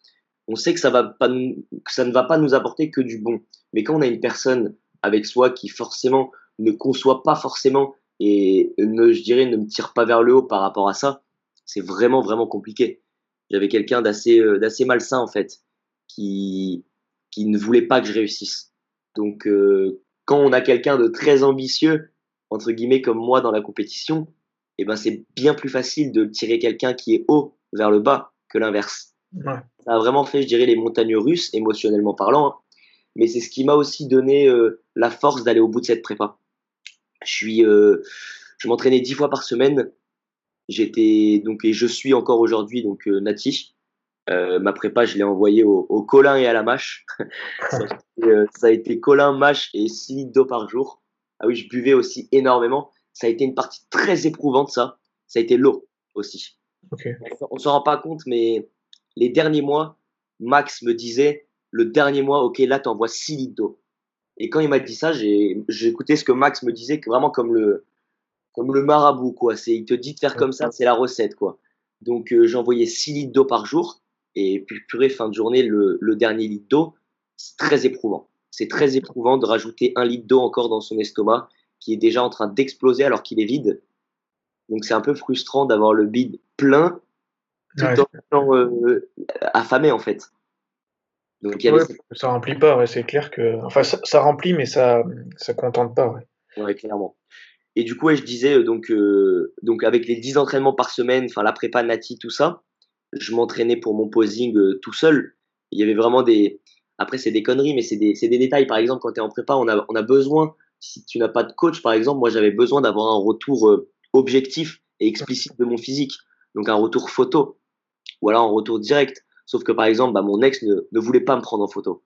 C: On sait que ça va pas, que ça ne va pas nous apporter que du bon. Mais quand on a une personne avec soi qui forcément ne conçoit pas forcément et ne, je dirais, ne me tire pas vers le haut par rapport à ça, c'est vraiment, vraiment compliqué. J'avais quelqu'un d'assez, euh, d'assez malsain, en fait, qui, qui ne voulait pas que je réussisse. Donc, euh, quand on a quelqu'un de très ambitieux, entre guillemets, comme moi dans la compétition, et ben c'est bien plus facile de tirer quelqu'un qui est haut vers le bas que l'inverse. Ça a vraiment fait, je dirais, les montagnes russes, émotionnellement parlant. Hein. Mais c'est ce qui m'a aussi donné euh, la force d'aller au bout de cette prépa. Je suis, euh, je m'entraînais dix fois par semaine. J'étais donc et je suis encore aujourd'hui donc euh, nati. ma prépa, je l'ai envoyée au, au, colin et à la mâche. ça, a été colin, mâche et 6 litres d'eau par jour. Ah oui, je buvais aussi énormément. Ça a été une partie très éprouvante, ça. Ça a été l'eau aussi. On s'en rend pas compte, mais les derniers mois, Max me disait, le dernier mois, ok, là, tu envoies 6 litres d'eau. Et quand il m'a dit ça, j'ai écouté ce que Max me disait, vraiment comme le, comme le marabout, quoi. C'est, il te dit de faire comme ça, c'est la recette, quoi. Donc, euh, j'envoyais 6 litres d'eau par jour. Et puis, purée, fin de journée, le, le dernier litre d'eau, c'est très éprouvant. C'est très éprouvant de rajouter un litre d'eau encore dans son estomac, qui est déjà en train d'exploser alors qu'il est vide. Donc, c'est un peu frustrant d'avoir le bide plein tout en euh, affamé en fait.
B: Donc, y Ça remplit pas, c'est clair que. Enfin, ça, remplit, mais ça ça contente pas.
C: Ouais. clairement. Et du coup, je disais, euh, donc, euh, donc avec les 10 entraînements par semaine, enfin la prépa nati, tout ça, je m'entraînais pour mon posing tout seul. Il y avait vraiment des. Après, c'est des conneries, mais c'est des, des, détails. Par exemple, quand tu es en prépa, on a, on a besoin, si tu n'as pas de coach, par exemple, moi j'avais besoin d'avoir un retour objectif et explicite de mon physique. Donc un retour photo ou alors en retour direct. Sauf que par exemple, bah, mon ex ne, ne, voulait pas me prendre en photo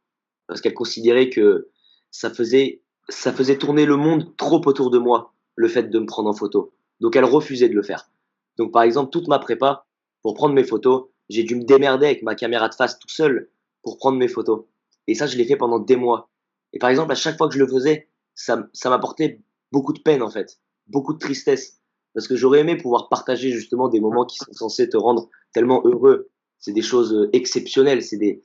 C: parce qu'elle considérait que ça faisait, ça faisait tourner le monde trop autour de moi, le fait de me prendre en photo. Donc elle refusait de le faire. Donc par exemple, toute ma prépa, pour prendre mes photos, j'ai dû me démerder avec ma caméra de face tout seul pour prendre mes photos. Et ça, je l'ai fait pendant des mois. Et par exemple, à chaque fois que je le faisais, ça, ça m'apportait beaucoup de peine en fait, beaucoup de tristesse. Parce que j'aurais aimé pouvoir partager justement des moments qui sont censés te rendre tellement heureux. C'est des choses euh, exceptionnelles, c'est des,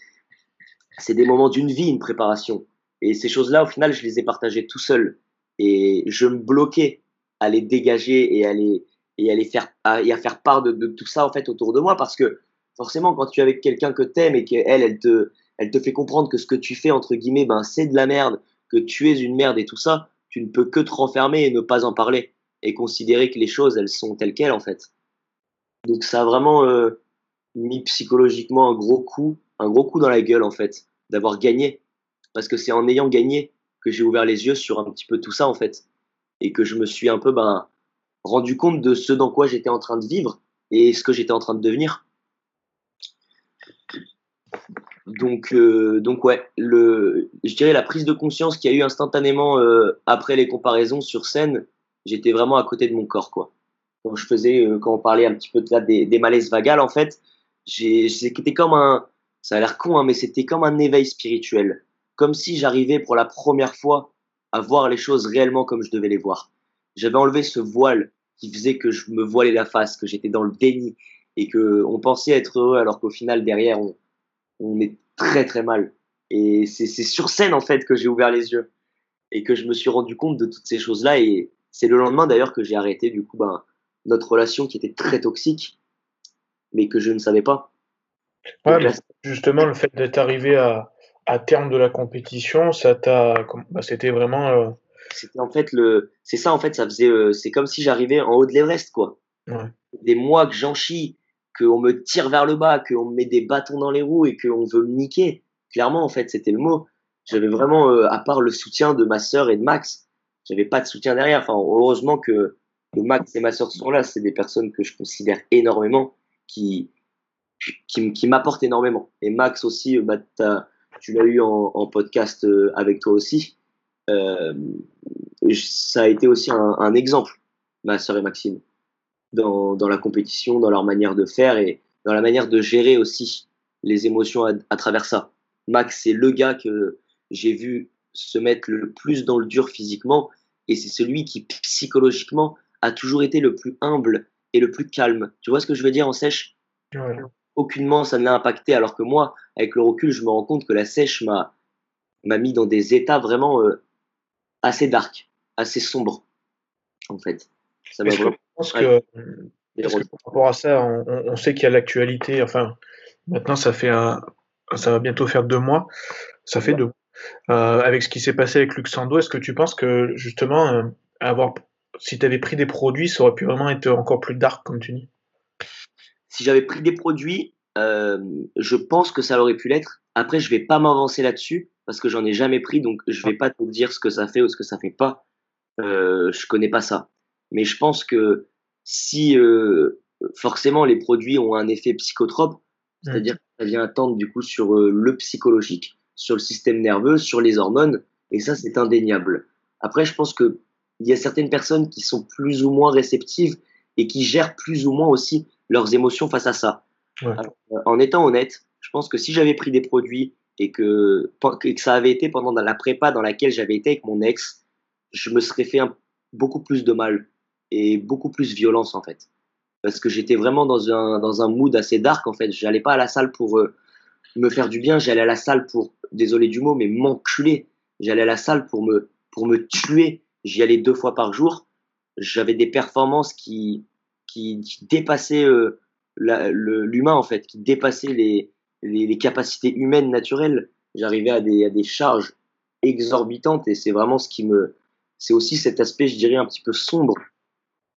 C: c'est des moments d'une vie, une préparation. Et ces choses-là, au final, je les ai partagées tout seul. Et je me bloquais à les dégager et à les, et à faire, et faire part de, de, tout ça, en fait, autour de moi. Parce que, forcément, quand tu es avec quelqu'un que t'aimes et qu'elle, elle te, elle te fait comprendre que ce que tu fais, entre guillemets, ben, c'est de la merde, que tu es une merde et tout ça, tu ne peux que te renfermer et ne pas en parler et considérer que les choses, elles sont telles quelles, en fait. Donc ça a vraiment euh, mis psychologiquement un gros coup, un gros coup dans la gueule, en fait, d'avoir gagné. Parce que c'est en ayant gagné que j'ai ouvert les yeux sur un petit peu tout ça, en fait. Et que je me suis un peu ben, rendu compte de ce dans quoi j'étais en train de vivre et ce que j'étais en train de devenir. Donc, euh, donc ouais, le, je dirais la prise de conscience qu'il y a eu instantanément euh, après les comparaisons sur scène, j'étais vraiment à côté de mon corps, quoi. Quand je faisais, euh, quand on parlait un petit peu de ça, des, des malaises vagales, en fait, c'était comme un, ça a l'air con, hein, mais c'était comme un éveil spirituel. Comme si j'arrivais pour la première fois à voir les choses réellement comme je devais les voir. J'avais enlevé ce voile qui faisait que je me voilais la face, que j'étais dans le déni et que on pensait être heureux alors qu'au final derrière on, on est très très mal. Et c'est sur scène en fait que j'ai ouvert les yeux et que je me suis rendu compte de toutes ces choses là et c'est le lendemain d'ailleurs que j'ai arrêté du coup ben, notre relation qui était très toxique, mais que je ne savais pas.
B: justement, le fait d'être arrivé à, à, terme de la compétition, ça t'a, bah, c'était vraiment. Euh,
C: c'était en fait le, c'est ça en fait, ça faisait, euh, c'est comme si j'arrivais en haut de l'Everest quoi. Des mois que j'en chie, qu'on me tire vers le bas, qu'on me met des bâtons dans les roues et qu'on veut me niquer. Clairement en fait, c'était le mot. J'avais vraiment, euh, à part le soutien de ma sœur et de Max, j'avais pas de soutien derrière. Enfin, heureusement que, Max et ma soeur sont là. C'est des personnes que je considère énormément, qui, qui, qui m'apportent énormément. Et Max aussi, euh, bah, tu l'as eu en, podcast euh, avec toi aussi. Euh, ça a été aussi un, exemple, ma soeur et Maxime, dans, la compétition, dans leur manière de faire et dans la manière de gérer aussi les émotions à travers ça. Max, c'est le gars que j'ai vu se mettre le plus dans le dur physiquement, et c'est celui qui psychologiquement a toujours été le plus humble et le plus calme. Tu vois ce que je veux dire en sèche? Aucunement ça ne l'a impacté, alors que moi, avec le recul, je me rends compte que la sèche m'a m'a mis dans des états vraiment euh, assez dark, assez sombres, en fait.
B: Ça m'a vraiment... pense que, parce que par rapport à ça, on, on sait qu'il y a l'actualité. Enfin, maintenant, ça fait un, ça va bientôt faire deux mois. Ça fait deux avec ce qui s'est passé avec Luxando, est-ce que tu penses que justement euh, avoir si tu avais pris des produits, ça aurait pu vraiment être encore plus dark, comme tu dis?
C: Si j'avais pris des produits, euh, je pense que ça aurait pu l'être. Après, je vais pas m'avancer là-dessus parce que j'en ai jamais pris, donc je vais pas te dire ce que ça fait ou ce que ça fait pas. Euh, je connais pas ça. Mais je pense que si euh, forcément les produits ont un effet psychotrope, mmh. c'est-à-dire que ça vient attendre du coup sur euh, le psychologique, sur le système nerveux, sur les hormones, et ça c'est indéniable. Après, je pense que il y a certaines personnes qui sont plus ou moins réceptives et qui gèrent plus ou moins aussi leurs émotions face à ça. Euh, en étant honnête, je pense que si j'avais pris des produits et que, que ça avait été pendant la prépa dans laquelle j'avais été avec mon ex, je me serais fait beaucoup plus de mal et beaucoup plus violence en fait. Parce que j'étais vraiment dans un, dans un mood assez dark en fait. J'allais pas à la salle pour euh, me faire du bien, j'allais à la salle pour, désolé du mot, mais m'enculer. J'allais à la salle pour me, pour me tuer. J'y allais deux fois par jour. J'avais des performances qui, qui, dépassaient euh, l'humain en fait, qui dépassaient les, les, les capacités humaines naturelles. J'arrivais à des, à des charges exorbitantes et c'est vraiment ce qui me, c'est aussi cet aspect, je dirais, un petit peu sombre.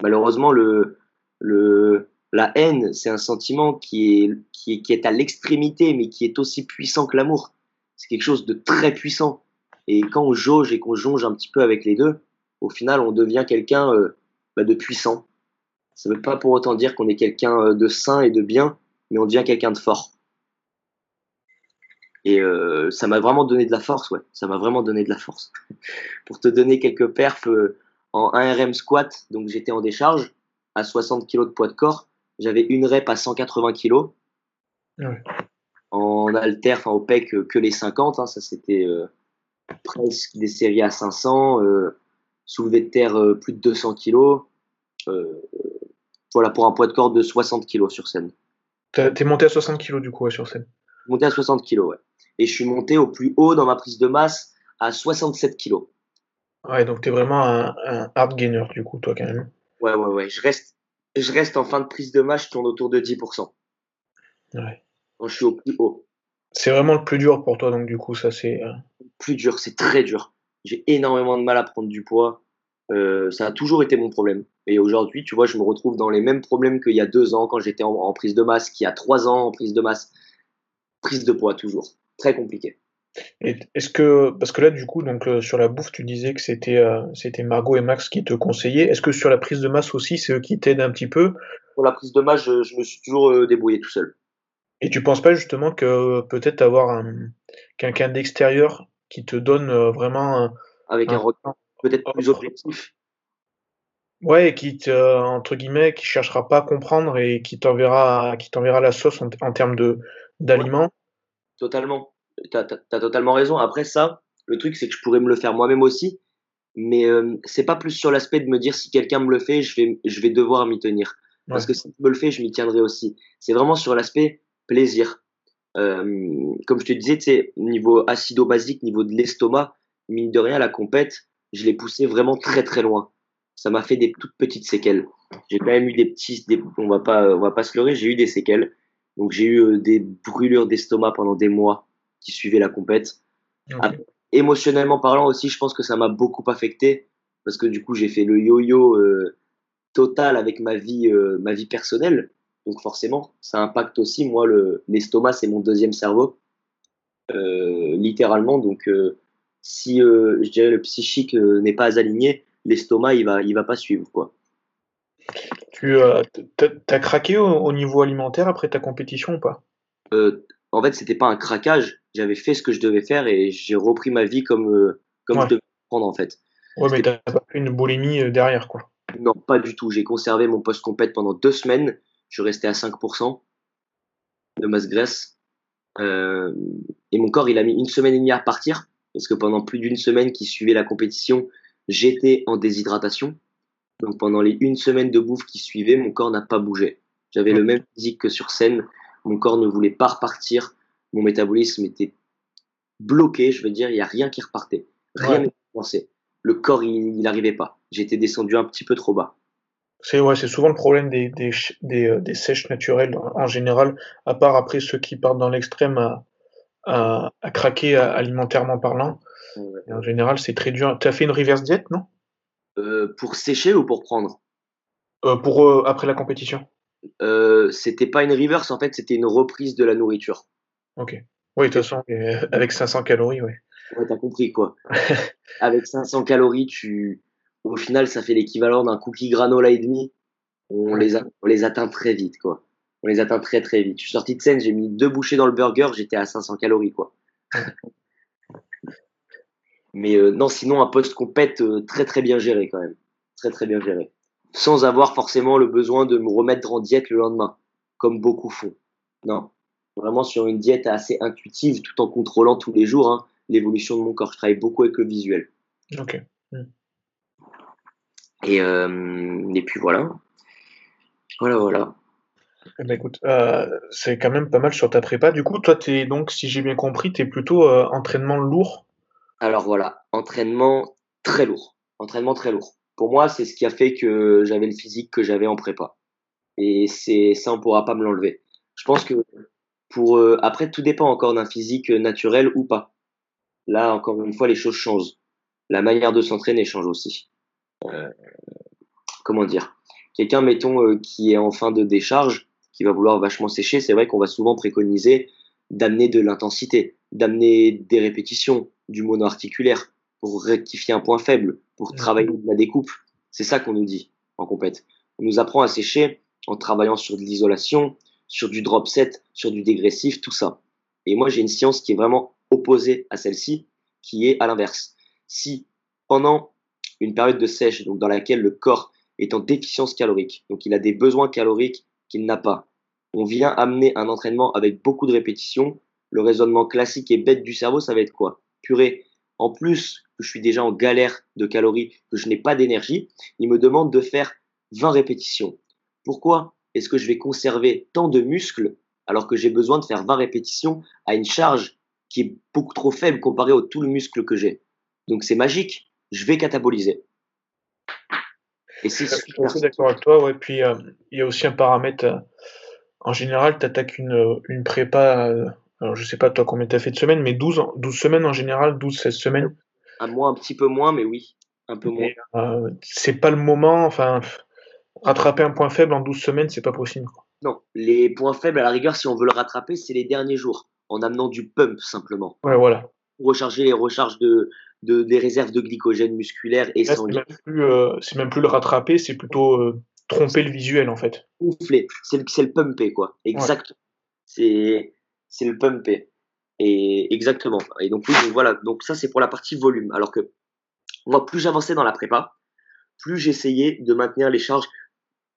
C: Malheureusement, le, le, la haine, c'est un sentiment qui est, qui qui est à l'extrémité, mais qui est aussi puissant que l'amour. C'est quelque chose de très puissant. Et quand on jauge et qu'on jonge un petit peu avec les deux, au final, on devient quelqu'un euh, bah, de puissant. Ça ne veut pas pour autant dire qu'on est quelqu'un euh, de sain et de bien, mais on devient quelqu'un de fort. Et euh, ça m'a vraiment donné de la force, ouais. Ça m'a vraiment donné de la force. Pour te donner quelques perfs en 1RM squat, donc j'étais en décharge à 60 kg de poids de corps. J'avais une rep à 180 kg. En alter, enfin au pec, euh, que les 50. Hein, ça, c'était presque des séries à 500. soulevé de terre, plus de 200 kg. voilà, pour un poids de corps de 60 kg sur scène.
B: T'es monté à 60 kg du coup sur scène
C: Monté à 60 kg, ouais et je suis monté au plus haut dans ma prise de masse à 67 kg.
B: Ouais, donc tu es vraiment un, hard gainer du coup, toi quand même.
C: Ouais, ouais, ouais. Je reste, je reste en fin de prise de masse, je tourne autour de 10%. Ouais. Quand je suis au plus haut.
B: C'est vraiment le plus dur pour toi, donc du coup, ça c'est.
C: Euh, plus dur, c'est très dur. J'ai énormément de mal à prendre du poids. Euh, ça a toujours été mon problème. Et aujourd'hui, tu vois, je me retrouve dans les mêmes problèmes qu'il y a deux ans quand j'étais en, en, prise de masse, qu'il y a trois ans en prise de masse. Prise de poids, toujours très compliqué.
B: Est-ce que parce que là du coup donc euh, sur la bouffe tu disais que c'était euh, c'était Margot et Max qui te conseillaient. Est-ce que sur la prise de masse aussi c'est eux qui t'aident un petit peu?
C: Pour la prise de masse je, me suis toujours débrouillé tout seul.
B: Et tu penses pas justement que peut-être avoir quelqu'un d'extérieur qui te donne vraiment
C: avec un, un peut-être plus objectif.
B: Ouais, qui te, entre guillemets, qui cherchera pas à comprendre et qui t'enverra, qui t'enverra la sauce en, termes de d'aliments.
C: Totalement. Tu as, totalement raison. Après ça, le truc, c'est que je pourrais me le faire moi-même aussi. Mais euh, c'est pas plus sur l'aspect de me dire si quelqu'un me le fait, je vais, je vais devoir m'y tenir. Parce que si tu me le fais, je m'y tiendrai aussi. C'est vraiment sur l'aspect plaisir. Euh, comme je te disais, tu niveau acido-basique, niveau de l'estomac, mine de rien, la compète, je l'ai poussé vraiment très très loin. Ça m'a fait des toutes petites séquelles. J'ai quand même eu des petits, on va pas, on va pas se leurrer, j'ai eu des séquelles. Donc j'ai eu euh, des brûlures d'estomac pendant des mois qui suivaient la compète. émotionnellement parlant aussi, je pense que ça m'a beaucoup affecté parce que du coup j'ai fait le yo-yo euh, total avec ma vie, euh, ma vie personnelle. Donc forcément, ça impacte aussi moi le l'estomac, c'est mon deuxième cerveau, littéralement. Donc si je dirais le psychique n'est pas aligné, l'estomac il va il va pas suivre quoi.
B: Tu euh, as craqué au, niveau alimentaire après ta compétition ou pas?
C: Euh, En fait, c'était pas un craquage. J'avais fait ce que je devais faire et j'ai repris ma vie comme, euh, comme je devais prendre en fait.
B: Ouais, mais t'as pas fait une boulimie derrière quoi
C: Non, pas du tout. J'ai conservé mon post compète pendant deux semaines. Je restais à 5% de masse graisse. et mon corps, il a mis une semaine et demie à partir parce que pendant plus d'une semaine qui suivait la compétition, j'étais en déshydratation. Donc pendant les une semaine de bouffe qui suivait, mon corps n'a pas bougé. J'avais le même physique que sur scène. Mon corps ne voulait pas repartir. Mon métabolisme était bloqué. Je veux dire, il n'y a rien qui repartait. Rien n'était pensé. Le corps, il n'arrivait pas. J'étais descendu un petit peu trop bas.
B: C'est ouais, c'est souvent le problème des, des, des, euh, des, sèches naturelles en général, à part après ceux qui partent dans l'extrême à, à, à, craquer alimentairement parlant. En général, c'est très dur. Tu as fait une reverse diète, non?
C: Euh, pour sécher ou pour prendre?
B: Euh, Pour euh, après la compétition.
C: Euh, c'était pas une reverse, en fait, c'était une reprise de la nourriture.
B: Ok. Oui, de toute façon, euh, avec 500 calories, ouais.
C: Ouais, t'as compris quoi. Avec 500 calories, tu, au final, ça fait l'équivalent d'un cookie granola et demi. On
B: Ouais.
C: les, a- on les atteint très vite quoi. On les atteint très très vite. Je suis sorti de scène, j'ai mis deux bouchées dans le burger, j'étais à 500 calories quoi. Mais euh, non, sinon un post compète euh, très très bien géré quand même, très très bien géré, sans avoir forcément le besoin de me remettre en diète le lendemain, comme beaucoup font. Non, vraiment sur une diète assez intuitive, tout en contrôlant tous les jours hein, l'évolution de mon corps. Je travaille beaucoup avec le visuel.
B: Ok.
C: Et, euh, et puis voilà. Voilà, voilà.
B: Ben, écoute, euh, c'est quand même pas mal sur ta prépa. Du coup, toi, t'es donc, si j'ai bien compris, t'es plutôt euh, entraînement lourd.
C: Alors voilà, entraînement très lourd. Entraînement très lourd. Pour moi, c'est ce qui a fait que j'avais le physique que j'avais en prépa. Et c'est ça, on pourra pas me l'enlever. Je pense que pour euh, après, tout dépend encore d'un physique naturel ou pas. Là, encore une fois, les choses changent. La manière de s'entraîner change aussi. Euh, comment dire? Quelqu'un, mettons, euh, qui est en fin de décharge, qui va vouloir vachement sécher, c'est vrai qu'on va souvent préconiser d'amener de l'intensité, d'amener des répétitions, du mono-articulaire, pour rectifier un point faible, pour travailler de la découpe. C'est ça qu'on nous dit en compète. On nous apprend à sécher en travaillant sur de l'isolation, sur du drop set, sur du dégressif, tout ça. Et moi, j'ai une science qui est vraiment opposée à celle-ci, qui est à l'inverse. Si pendant une période de sèche, donc dans laquelle le corps est en déficience calorique, donc il a des besoins caloriques qu'il n'a pas, on vient amener un entraînement avec beaucoup de répétitions, le raisonnement classique et bête du cerveau, ça va être quoi? Purée, en plus que je suis déjà en galère de calories, que je n'ai pas d'énergie, il me demande de faire 20 répétitions. Pourquoi est-ce que je vais conserver tant de muscles alors que j'ai besoin de faire 20 répétitions à une charge qui est beaucoup trop faible comparée au tout le muscle que j'ai? Donc c'est magique, je vais cataboliser. Et c'est
B: Je suis assez d'accord avec toi. Ouais. Puis, euh, il y a aussi un paramètre. euh, en général, tu attaques une, euh, une prépa. euh, alors, je sais pas toi combien tu as fait de semaines, mais 12, en- 12 semaines en général, 12-16 semaines.
C: À moi un petit peu moins, mais oui, un peu moins.
B: C'est pas le moment. Enfin, rattraper un point faible en 12 semaines, c'est pas possible. quoi.
C: Non, les points faibles, à la rigueur, si on veut le rattraper, c'est les derniers jours, en amenant du pump simplement,
B: Ouais, voilà.
C: pour recharger les recharges de, de, des réserves de glycogène musculaire et
B: Là, c'est
C: sanguin.
B: même plus, euh, c'est même plus le rattraper, c'est plutôt euh, tromper le visuel en fait.
C: gonfler. C'est le, le pumper, quoi. Exact. C'est, c'est le pumper. Et exactement. Et donc, oui, donc voilà. Donc, ça, c'est pour la partie volume. Alors que, moi, plus j'avançais dans la prépa, plus j'essayais de maintenir les charges,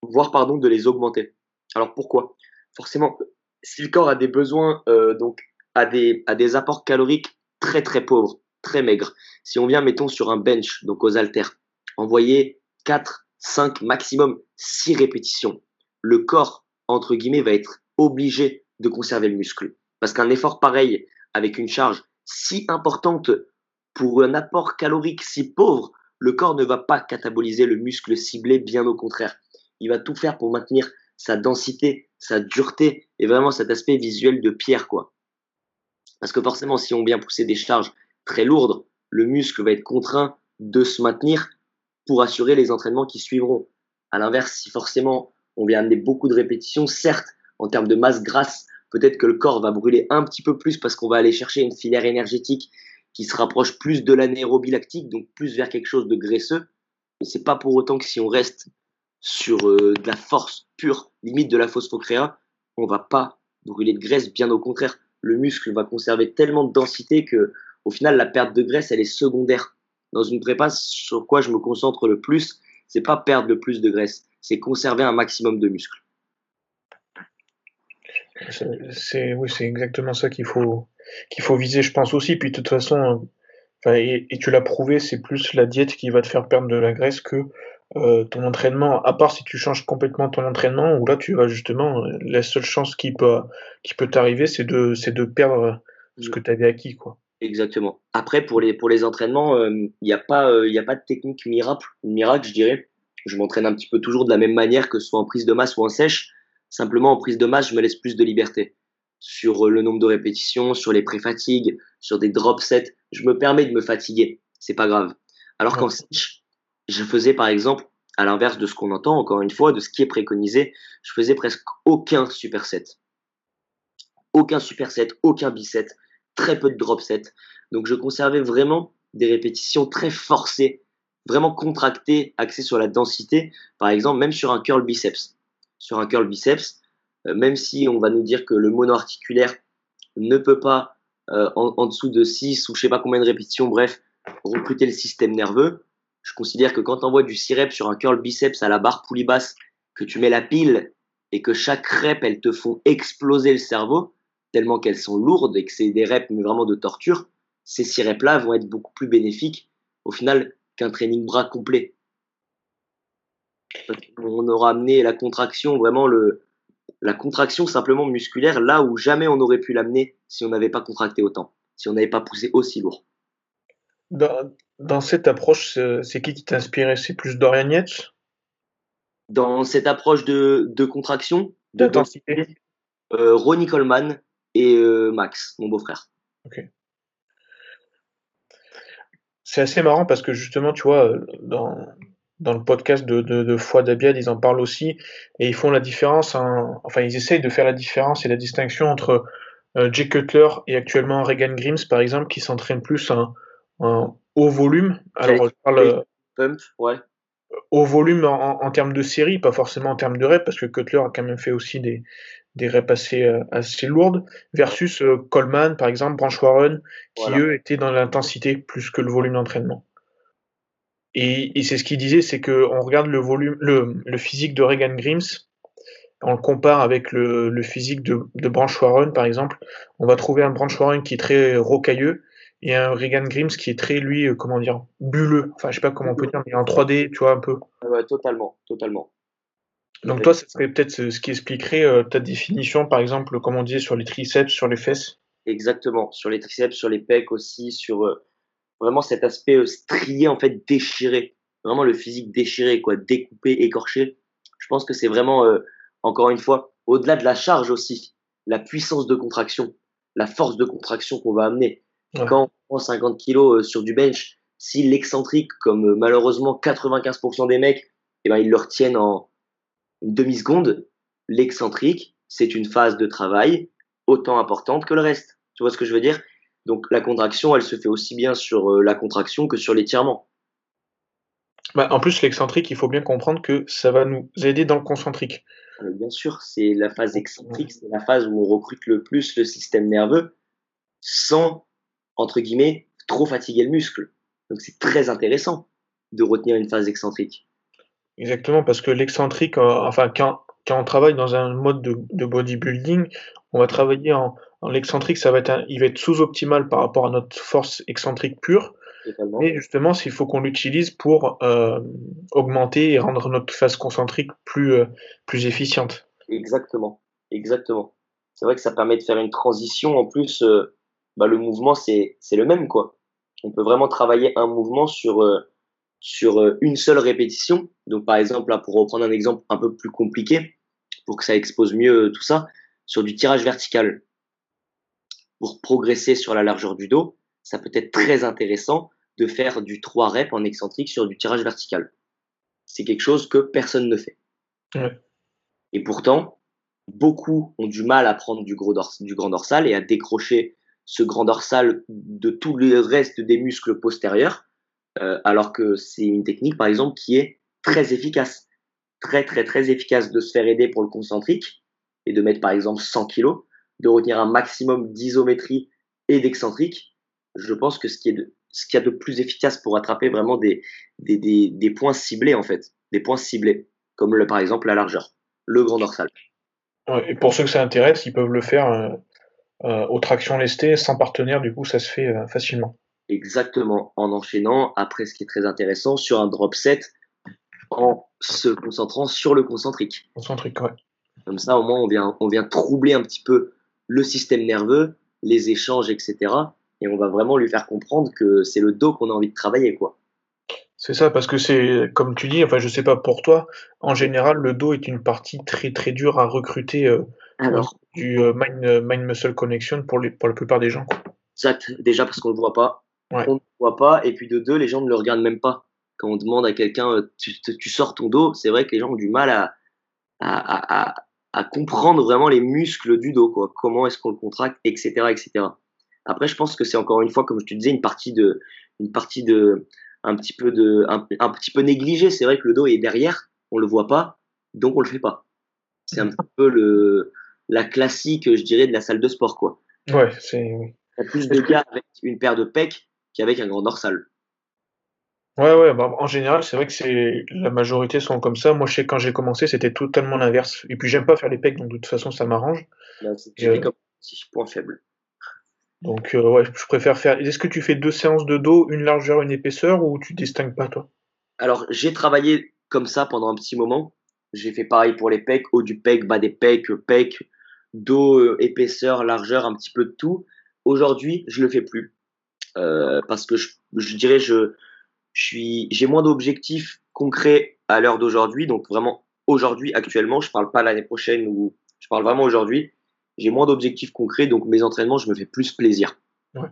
C: voire, pardon, de les augmenter. Alors, pourquoi? Forcément, si le corps a des besoins, euh, donc, a des, a des apports caloriques très, très pauvres, très maigres. Si on vient, mettons, sur un bench, donc aux haltères, envoyer 4, 5, maximum 6 répétitions le corps, entre guillemets, va être obligé de conserver le muscle. Parce qu'un effort pareil, avec une charge si importante pour un apport calorique si pauvre, le corps ne va pas cataboliser le muscle ciblé, bien au contraire. Il va tout faire pour maintenir sa densité, sa dureté et vraiment cet aspect visuel de pierre, quoi. Parce que forcément, si on vient pousser des charges très lourdes, le muscle va être contraint de se maintenir pour assurer les entraînements qui suivront. À l'inverse, si forcément on vient amener beaucoup de répétitions, certes, en termes de masse grasse, peut-être que le corps va brûler un petit peu plus parce qu'on va aller chercher une filière énergétique qui se rapproche plus de l'anaérobie lactique, donc plus vers quelque chose de graisseux. Mais c'est pas pour autant que si on reste sur euh, de la force pure, limite de la phosphocréa, on va pas brûler de graisse, bien au contraire. Le muscle va conserver tellement de densité que, au final, la perte de graisse, elle est secondaire. Dans une prépa, sur quoi je me concentre le plus, c'est pas perdre le plus de graisse, c'est conserver un maximum de muscles.
B: C'est, oui, c'est exactement ça qu'il faut, qu'il faut viser, je pense aussi. Puis de toute façon, et, et tu l'as prouvé, c'est plus la diète qui va te faire perdre de la graisse que euh, ton entraînement. À part si tu changes complètement ton entraînement, où là tu vas justement, la seule chance qui peut, qui peut t'arriver, c'est de, c'est de perdre ce que tu avais acquis, quoi.
C: Exactement. Après, pour les, pour les entraînements, euh, il n'y a, pas, euh, y a pas de technique miracle, miracle, je dirais. Je m'entraîne un petit peu toujours de la même manière, que ce soit en prise de masse ou en sèche. Simplement, en prise de masse, je me laisse plus de liberté sur euh, le nombre de répétitions, sur les pré-fatigues, sur des drop sets. Je me permets de me fatiguer. C'est pas grave. Alors qu'en sèche, je faisais par exemple, à l'inverse de ce qu'on entend, encore une fois, de ce qui est préconisé, je faisais presque aucun superset. Aucun superset, aucun biset, très peu de drop set. Donc je conservais vraiment des répétitions très forcées, vraiment contractées, axées sur la densité. Par exemple, même sur un curl biceps. Sur un curl biceps, euh, même si on va nous dire que le monoarticulaire ne peut pas, euh, en, dessous de 6 ou je sais pas combien de répétitions, bref, recruter le système nerveux, je considère que quand on envoies du 6 reps sur un curl biceps à la barre poulie basse, que tu mets la pile et que chaque rep, elles te font exploser le cerveau, tellement qu'elles sont lourdes et que c'est des reps mais vraiment de torture, ces 6 reps-là vont être beaucoup plus bénéfiques au final qu'un training bras complet. On aura amené la contraction, vraiment le, la contraction simplement musculaire là où jamais on aurait pu l'amener si on n'avait pas contracté autant, si on n'avait pas poussé aussi lourd.
B: Dans, cette approche, c'est qui qui t'a inspiré C'est plus Dorian Yates?
C: Dans cette approche de, de contraction, d'intensité euh, Ronnie Coleman et euh, Max, mon beau-frère. Ok.
B: C'est assez marrant parce que justement, tu vois, dans, dans le podcast de, de, de Foi d'Abiad, ils en parlent aussi, et ils font la différence, enfin ils essayent de faire la différence et la distinction entre euh, Jay Cutler et actuellement Regan Grimes, par exemple, qui s'entraînent plus en, haut volume. Alors, je parle pump, ouais. au volume en, en, termes de série, pas forcément en termes de reps, parce que Cutler a quand même fait aussi des, des reps assez, euh, assez lourdes, versus euh, Coleman, par exemple, Branch Warren, qui eux étaient dans l'intensité plus que le volume d'entraînement. Et, c'est ce qu'il disait, c'est qu'on regarde le volume, le, le, physique de Regan Grimes, on le compare avec le, le physique de, de Branch Warren, par exemple. On va trouver un Branch Warren qui est très rocailleux et un Regan Grimes qui est très, lui, euh, comment dire, bulleux. Enfin, je sais pas comment on peut dire, mais en 3D, tu vois, un peu.
C: Ouais, totalement, totalement.
B: Donc, toi, ça serait peut-être ce qui expliquerait euh, ta définition, par exemple, comme on disait, sur les triceps, sur les fesses.
C: Exactement, sur les triceps, sur les pecs aussi, sur. Euh, vraiment cet aspect euh, strié, en fait, déchiré. Vraiment le physique déchiré, quoi, découpé, écorché. Je pense que c'est vraiment, euh, encore une fois, au-delà de la charge aussi, la puissance de contraction, la force de contraction qu'on va amener. Quand on prend 50 kilos euh, sur du bench, si l'excentrique, comme malheureusement 95% des mecs, eh ben, ils le retiennent en une demi-seconde, l'excentrique, c'est une phase de travail autant importante que le reste. Tu vois ce que je veux dire? Donc la contraction, elle se fait aussi bien sur euh, la contraction que sur l'étirement.
B: Bah, en plus, l'excentrique, il faut bien comprendre que ça va nous aider dans le concentrique.
C: Euh, bien sûr, c'est la phase excentrique, c'est la phase où on recrute le plus le système nerveux sans, entre guillemets, trop fatiguer le muscle. Donc c'est très intéressant de retenir une phase excentrique.
B: Exactement, parce que l'excentrique, euh, enfin, quand, quand on travaille dans un mode de, de bodybuilding, on va travailler en, l'excentrique, ça va être il va être sous-optimal par rapport à notre force excentrique pure. Mais justement, il faut qu'on l'utilise pour euh, augmenter et rendre notre phase concentrique plus, euh, plus efficiente.
C: Exactement, exactement. C'est vrai que ça permet de faire une transition. En plus, euh, bah, le mouvement, c'est le même. quoi. On peut vraiment travailler un mouvement sur, sur une seule répétition. Donc, par exemple, là, pour reprendre un exemple un peu plus compliqué, pour que ça expose mieux tout ça, sur du tirage vertical pour progresser sur la largeur du dos, ça peut être très intéressant de faire du 3 reps en excentrique sur du tirage vertical. C'est quelque chose que personne ne fait. Et pourtant, beaucoup ont du mal à prendre du, gros du grand dorsal et à décrocher ce grand dorsal de tout le reste des muscles postérieurs, euh, alors que c'est une technique, par exemple, qui est très efficace. Très, très, très efficace de se faire aider pour le concentrique et de mettre, par exemple, 100 kilos de retenir un maximum d'isométrie et d'excentrique, je pense que ce qui est de, ce qu'il y a de plus efficace pour attraper vraiment des, points ciblés en fait, des points ciblés, comme par exemple la largeur, le grand dorsal.
B: et pour ceux que ça intéresse, ils peuvent le faire euh, euh, aux tractions lestées sans partenaire, du coup ça se fait euh, facilement.
C: Exactement, en enchaînant, après ce qui est très intéressant, sur un drop set, en se concentrant sur le concentrique.
B: Concentrique, ouais.
C: Comme ça, au moins, on vient, on vient troubler un petit peu le système nerveux, les échanges, etc. Et on va vraiment lui faire comprendre que c'est le dos qu'on a envie de travailler, quoi.
B: C'est ça, parce que c'est, comme tu dis, enfin, je sais pas pour toi, en général, le dos est une partie très très dure à recruter euh, Alors, du euh, mind, mind, muscle connection pour, les, pour la plupart des gens.
C: Exact, déjà parce qu'on le voit pas. On ne voit pas, et puis de deux, les gens ne le regardent même pas. quand on demande à quelqu'un, euh, tu, tu, sors ton dos, c'est vrai que les gens ont du mal à, à, à, à comprendre vraiment les muscles du dos, quoi. Comment est-ce qu'on le contracte, etc., etc. Après, je pense que c'est encore une fois, comme je te disais, une partie de, une partie de, un petit peu de, un, un petit peu négligée. C'est vrai que le dos est derrière, on le voit pas, donc on le fait pas. C'est un petit peu le, la classique, je dirais, de la salle de sport, quoi.
B: Ouais, c'est.
C: Il y a plus de gars avec une paire de pecs qu'avec un grand dorsal.
B: Ouais, ouais, bah, en général, c'est vrai que c'est la majorité sont comme ça. Moi, je sais quand j'ai commencé, c'était totalement l'inverse. Et puis, j'aime pas faire les pecs, donc de toute façon, ça m'arrange.
C: Bah, c'est euh, comme point faible.
B: Donc, euh, ouais, je préfère faire. Est-ce que tu fais deux séances de dos, une largeur, une épaisseur, ou tu distingues pas, toi?
C: Alors, j'ai travaillé comme ça pendant un petit moment. J'ai fait pareil pour les pecs, haut du pec, bas des pecs, pec, dos, euh, épaisseur, largeur, un petit peu de tout. Aujourd'hui, je le fais plus euh, parce que je, je dirais je je suis j'ai moins d'objectifs concrets à l'heure d'aujourd'hui. Donc vraiment aujourd'hui, actuellement, je parle pas l'année prochaine ou je parle vraiment aujourd'hui. J'ai moins d'objectifs concrets, donc mes entraînements, je me fais plus plaisir.
B: Ouais.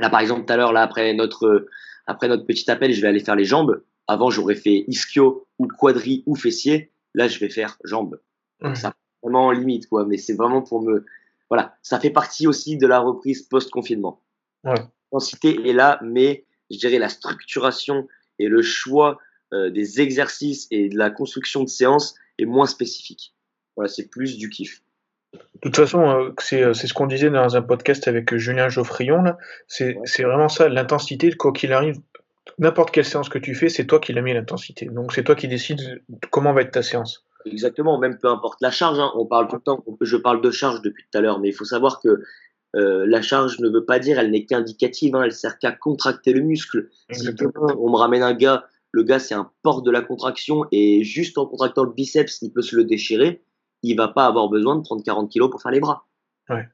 C: Là, par exemple, tout à l'heure, là après notre après notre petit appel, je vais aller faire les jambes. Avant, j'aurais fait ischio ou quadri ou fessier. Là, je vais faire jambes. Donc, ça vraiment limite, quoi. Mais c'est vraiment pour me, voilà, ça fait partie aussi de la reprise post-confinement.
B: Ouais.
C: L'intensité est là, mais je dirais la structuration et le choix euh, des exercices et de la construction de séances est moins spécifique. Voilà, c'est plus du kiff.
B: De toute façon, euh, c'est ce qu'on disait dans un podcast avec Julien Geoffrion. C'est ouais. vraiment ça, l'intensité, quoi qu'il arrive, n'importe quelle séance que tu fais, c'est toi qui l'as mis l'intensité. Donc c'est toi qui décides comment va être ta séance.
C: Exactement, même peu importe la charge. Hein. On parle tout le temps, je parle de charge depuis tout à l'heure, mais il faut savoir que euh, la charge ne veut pas dire, elle n'est qu'indicative, hein, elle sert qu'à contracter le muscle. Si on me ramène un gars, le gars c'est un port de la contraction et juste en contractant le biceps, il peut se le déchirer, il va pas avoir besoin de prendre 40 kilos pour faire les bras.
B: Ouais.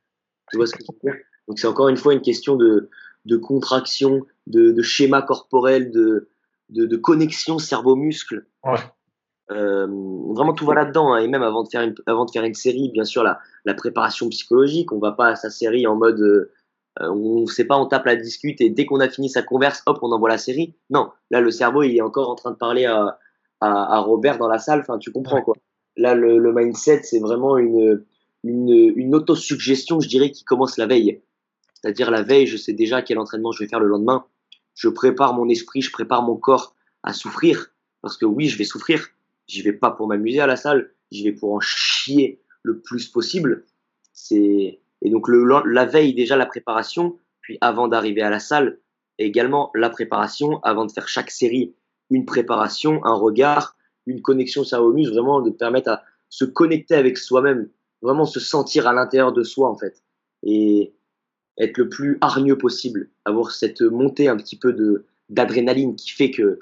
C: Tu vois ce que je veux dire? Donc c'est encore une fois une question de, de contraction, de, de schéma corporel, de, de, de connexion cerveau-muscle.
B: Ouais.
C: Euh, vraiment tout va là-dedans hein. et même avant de faire une avant de faire une série bien sûr la, la préparation psychologique on va pas à sa série en mode euh, on sait pas on tape la discute et dès qu'on a fini sa converse hop on envoie la série. Non là le cerveau il est encore en train de parler à, à, à Robert dans la salle enfin tu comprends quoi. Là le, le mindset c'est vraiment une une, une autosuggestion je dirais qui commence la veille. C'est-à-dire la veille je sais déjà quel entraînement je vais faire le lendemain. Je prépare mon esprit je prépare mon corps à souffrir parce que oui je vais souffrir J'y vais pas pour m'amuser à la salle, j'y vais pour en chier le plus possible. C'est et donc le, la veille déjà la préparation, puis avant d'arriver à la salle, également la préparation avant de faire chaque série, une préparation, un regard, une connexion cerveau-muscle, vraiment de permettre à se connecter avec soi-même, vraiment se sentir à l'intérieur de soi en fait et être le plus hargneux possible, avoir cette montée un petit peu de d'adrénaline qui fait que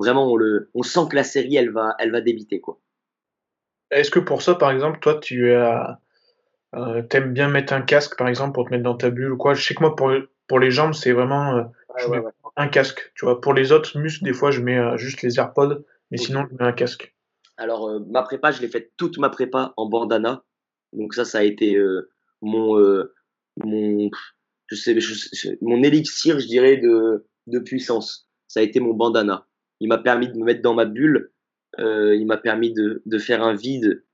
C: vraiment on le, on sent que la série elle va, elle va débiter quoi.
B: Est-ce que pour ça, par exemple, toi, tu as, euh, aimes bien mettre un casque, par exemple, pour te mettre dans ta bulle ou quoi? Je sais que moi, pour, pour les jambes, c'est vraiment euh,
C: ouais, ouais, ouais.
B: un casque. Tu vois, pour les autres muscles, des fois, je mets euh, juste les AirPods, mais okay. sinon, je mets un casque.
C: Alors, euh, ma prépa, je l'ai faite toute ma prépa en bandana. Donc ça, ça a été euh, mon, mon, je sais, je, mon élixir, je dirais, de, de puissance. Ça a été mon bandana il m'a permis de me mettre dans ma bulle, euh, il m'a permis de, faire un vide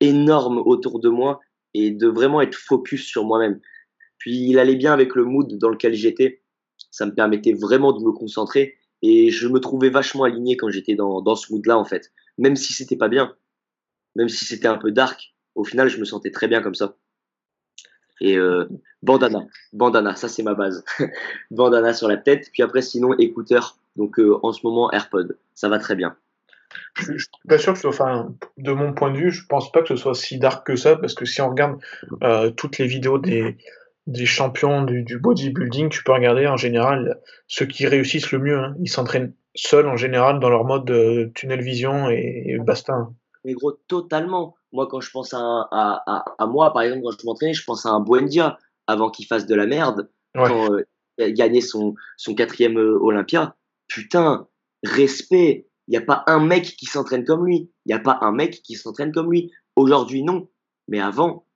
C: énorme autour de moi et de vraiment être focus sur moi-même. Puis il allait bien avec le mood dans lequel j'étais, ça me permettait vraiment de me concentrer et je me trouvais vachement aligné quand j'étais dans, dans ce mood-là en fait. Même si c'était pas bien, même si c'était un peu dark, au final je me sentais très bien comme ça. Et euh, bandana, bandana, ça c'est ma base. bandana sur la tête, puis après sinon écouteurs donc euh, en ce moment, AirPod, ça va très bien.
B: Je, je suis pas sûr que ce soit, enfin, de mon point de vue, je pense pas que ce soit si dark que ça, parce que si on regarde euh, toutes les vidéos des, des champions du, du, bodybuilding, tu peux regarder en général ceux qui réussissent le mieux. Hein. Ils s'entraînent seuls en général dans leur mode de tunnel vision et, et basta. Hein.
C: Mais gros, totalement. Moi, quand je pense à, à, à, à moi, par exemple, quand je m'entraînais, je pense à un Buendia avant qu'il fasse de la merde,
B: ouais.
C: quand euh, gagné son, son quatrième euh, Olympia putain, respect. Il n'y a pas un mec qui s'entraîne comme lui. Il n'y a pas un mec qui s'entraîne comme lui. Aujourd'hui, non. Mais avant,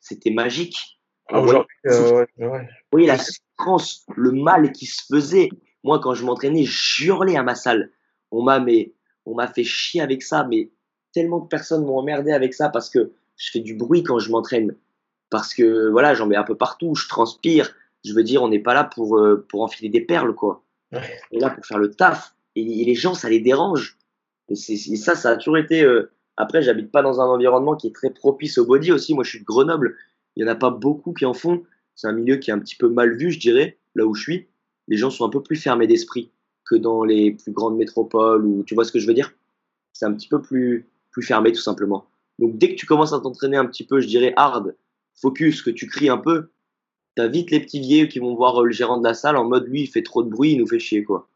C: c'était magique.
B: Ah, aujourd'hui, euh, ouais, ouais.
C: Oui, la souffrance, le mal qui se faisait. Moi, quand je m'entraînais, je hurlais à ma salle. On m'a mais on m'a fait chier avec ça, mais tellement de personnes m'ont emmerdé avec ça parce que je fais du bruit quand je m'entraîne. Parce que voilà, j'en mets un peu partout, je transpire. Je veux dire, on n'est pas là pour, euh, pour enfiler des perles, quoi. Est là pour faire le taf. Et, les gens, ça les dérange. Et, ça, ça a toujours été. Euh, après, j'habite pas dans un environnement qui est très propice au body aussi. Moi, je suis de Grenoble. Il y en a pas beaucoup qui en font. C'est un milieu qui est un petit peu mal vu, je dirais, là où je suis. Les gens sont un peu plus fermés d'esprit que dans les plus grandes métropoles ou tu vois ce que je veux dire? C'est un petit peu plus plus fermé tout simplement. Donc dès que tu commences à t'entraîner un petit peu, je dirais hard, focus, que tu cries un peu, t'as vite les petits vieux qui vont voir le gérant de la salle en mode lui il fait trop de bruit, il nous fait chier quoi.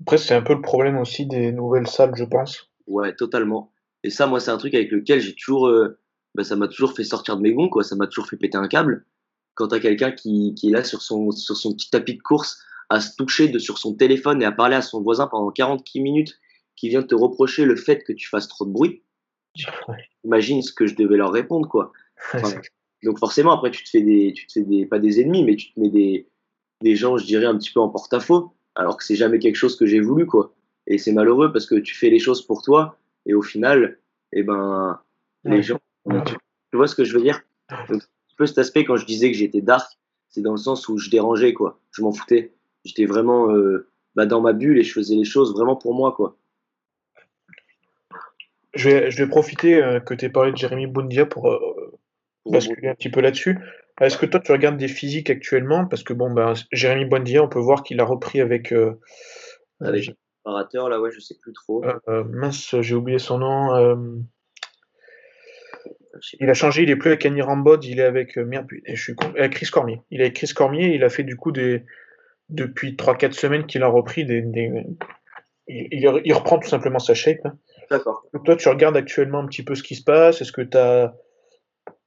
B: Après c'est un peu le problème aussi des nouvelles salles je pense.
C: Ouais totalement. Et ça moi c'est un truc avec lequel j'ai toujours, euh, bah, ça m'a toujours fait sortir de mes gonds quoi, ça m'a toujours fait péter un câble. Quand t'as quelqu'un qui, qui, est là sur son, sur son petit tapis de course à se toucher de, sur son téléphone et à parler à son voisin pendant 40 minutes qui vient te reprocher le fait que tu fasses trop de bruit, imagine ce que je devais leur répondre, quoi. Donc forcément, après, tu te fais des, tu te fais des, pas des ennemis, mais tu te mets des, des gens, je dirais, un petit peu en porte-à-faux, alors que c'est jamais quelque chose que j'ai voulu, quoi. Et c'est malheureux parce que tu fais les choses pour toi, et au final, eh ben, les gens, tu, vois ce que je veux dire? Donc, un peu cet aspect quand je disais que j'étais dark, c'est dans le sens où je dérangeais, quoi. Je m'en foutais. J'étais vraiment, euh, bah, dans ma bulle et je faisais les choses vraiment pour moi, quoi.
B: Je vais, je vais profiter euh, que tu aies parlé de Jérémy Bundia pour euh, basculer un petit peu là-dessus. Est-ce que toi, tu regardes des physiques actuellement? Parce que bon, ben, Jérémy Bundia, on peut voir qu'il a repris avec. Euh,
C: avec préparateur, là, ouais, je sais plus trop.
B: mince, j'ai oublié son nom. Il a changé, il est plus avec Annie Rambod, il est avec merde, je suis avec Chris Cormier. Il est avec Chris Cormier, il a fait du coup des depuis 3-4 semaines qu'il a repris des, des... Il, il, reprend tout simplement sa shape. Hein.
C: D'accord.
B: Donc toi, tu regardes actuellement un petit peu ce qui se passe? Est-ce que tu as.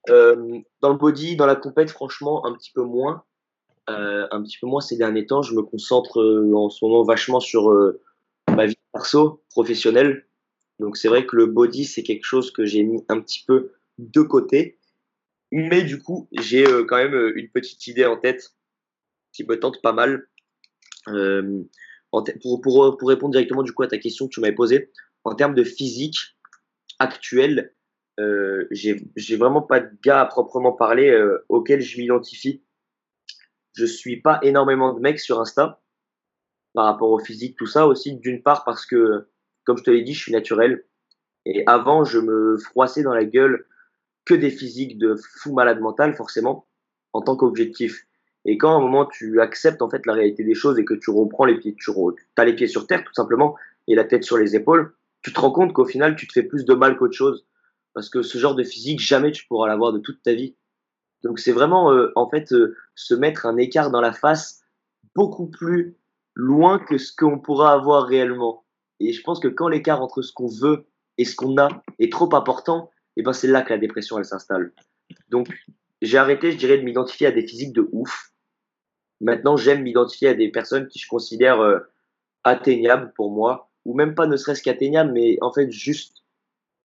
C: Euh, dans le body, dans la compète, franchement, un petit peu moins. Euh, un petit peu moins ces derniers temps. Je me concentre euh, en ce moment vachement sur ma vie perso, professionnelle. Donc c'est vrai que le body, c'est quelque chose que j'ai mis un petit peu de côté. Mais du coup, j'ai quand même une petite idée en tête qui me tente pas mal. Pour, pour, pour, répondre directement du coup à ta question que tu m'avais posée, en termes de physique actuel, euh, j'ai vraiment pas de gars à proprement parler euh, auquel je m'identifie. Je suis pas énormément de mecs sur Insta par rapport au physique, tout ça aussi. D'une part parce que, comme je te l'ai dit, je suis naturel. Et avant, je me froissais dans la gueule que des physiques de fou malade mental, forcément, en tant qu'objectif. Et quand à un moment tu acceptes en fait la réalité des choses et que tu reprends les pieds, tu as les pieds sur terre tout simplement et la tête sur les épaules, tu te rends compte qu'au final, tu te fais plus de mal qu'autre chose. Parce que ce genre de physique, jamais tu pourras l'avoir de toute ta vie. Donc c'est vraiment, euh, en fait, euh, se mettre un écart dans la face beaucoup plus loin que ce qu'on pourra avoir réellement. Et je pense que quand l'écart entre ce qu'on veut et ce qu'on a est trop important, et eh ben c'est là que la dépression, elle s'installe. Donc j'ai arrêté, je dirais, de m'identifier à des physiques de ouf. Maintenant, j'aime m'identifier à des personnes qui je considère euh, atteignables pour moi ou même pas ne serait-ce qu'atteignable, mais en fait, juste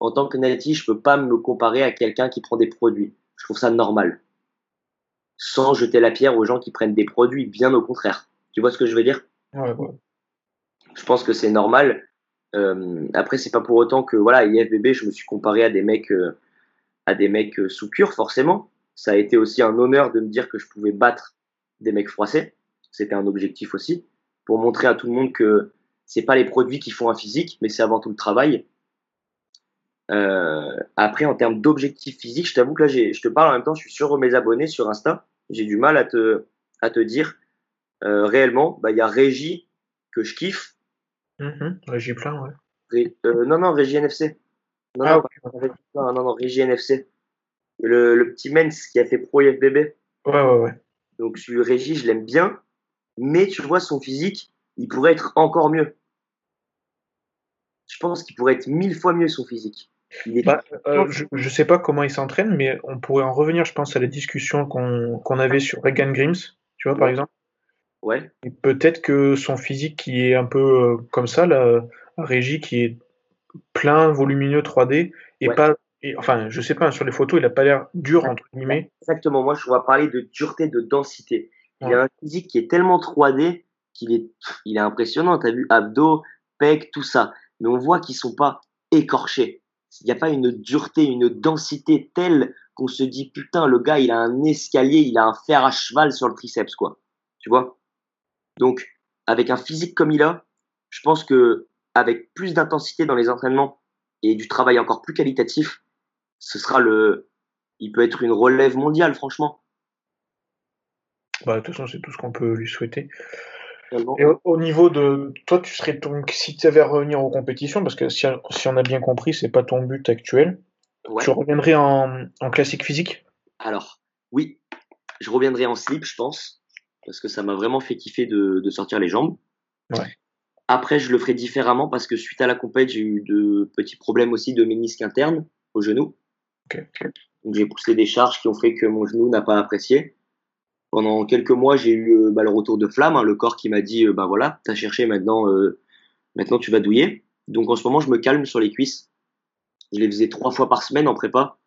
C: en tant que natif, je peux pas me comparer à quelqu'un qui prend des produits. Je trouve ça normal. Sans jeter la pierre aux gens qui prennent des produits, bien au contraire. Tu vois ce que je veux dire?
B: Ouais, ouais.
C: Je pense que c'est normal. Euh, après, c'est pas pour autant que voilà, IFBB, je me suis comparé à des mecs, euh, à des mecs euh, sous cure, forcément. Ça a été aussi un honneur de me dire que je pouvais battre des mecs froissés. C'était un objectif aussi pour montrer à tout le monde que c'est pas les produits qui font un physique, mais c'est avant tout le travail. Euh, après, en termes d'objectifs physiques, je t'avoue que là, je te parle en même temps, je suis sur mes abonnés sur Insta. J'ai du mal à te, à te dire euh, réellement. Bah, il y a Régie que je kiffe.
B: Mm-hmm. Régie plein,
C: ouais. Euh, non, non, Régie NFC. Non, ah, non, non, non, Régie NFC. Le, le petit Mens qui a fait Pro IFBB.
B: Ouais, ouais, ouais.
C: Donc, sur Régie, je l'aime bien. Mais tu vois, son physique, il pourrait être encore mieux je pense qu'il pourrait être mille fois mieux son physique.
B: Bah, euh, je ne sais pas comment il s'entraîne, mais on pourrait en revenir, je pense, à la discussion qu'on avait sur Regan Grims, tu vois, par exemple.
C: Ouais.
B: Peut-être que son physique qui est un peu euh, comme ça, la régie qui est plein, volumineux 3D, et pas. enfin, je sais pas, sur les photos, il a pas l'air dur, entre guillemets.
C: Exactement, moi, je vais parler de dureté, de densité. Il a un physique qui est tellement 3D qu'il est, il est impressionnant. Tu as vu abdos, pecs, tout ça. Mais on voit qu'ils sont pas écorchés. Il n'y a pas une dureté, une densité telle qu'on se dit putain, le gars, il a un escalier, il a un fer à cheval sur le triceps, quoi. Tu vois? Donc, avec un physique comme il a, je pense que avec plus d'intensité dans les entraînements et du travail encore plus qualitatif, ce sera le. Il peut être une relève mondiale, franchement.
B: Bah, de toute façon, c'est tout ce qu'on peut lui souhaiter. Et au, niveau de toi, tu serais donc si tu avais à revenir aux compétitions, parce que si, on a bien compris, c'est pas ton but actuel. Tu reviendrais en, classique physique?
C: Alors, oui, je reviendrai en slip, je pense, parce que ça m'a vraiment fait kiffer de, sortir les jambes. Après, je le ferai différemment parce que suite à la compète, j'ai eu de petits problèmes aussi de ménisque interne au genou. Donc j'ai poussé des charges qui ont fait que mon genou n'a pas apprécié pendant quelques mois, j'ai eu euh, bah, le retour de flamme, hein, le corps qui m'a dit, euh, bah voilà, t'as cherché, maintenant, euh, maintenant tu vas douiller. Donc en ce moment, je me calme sur les cuisses. Je les faisais trois fois par semaine en prépa.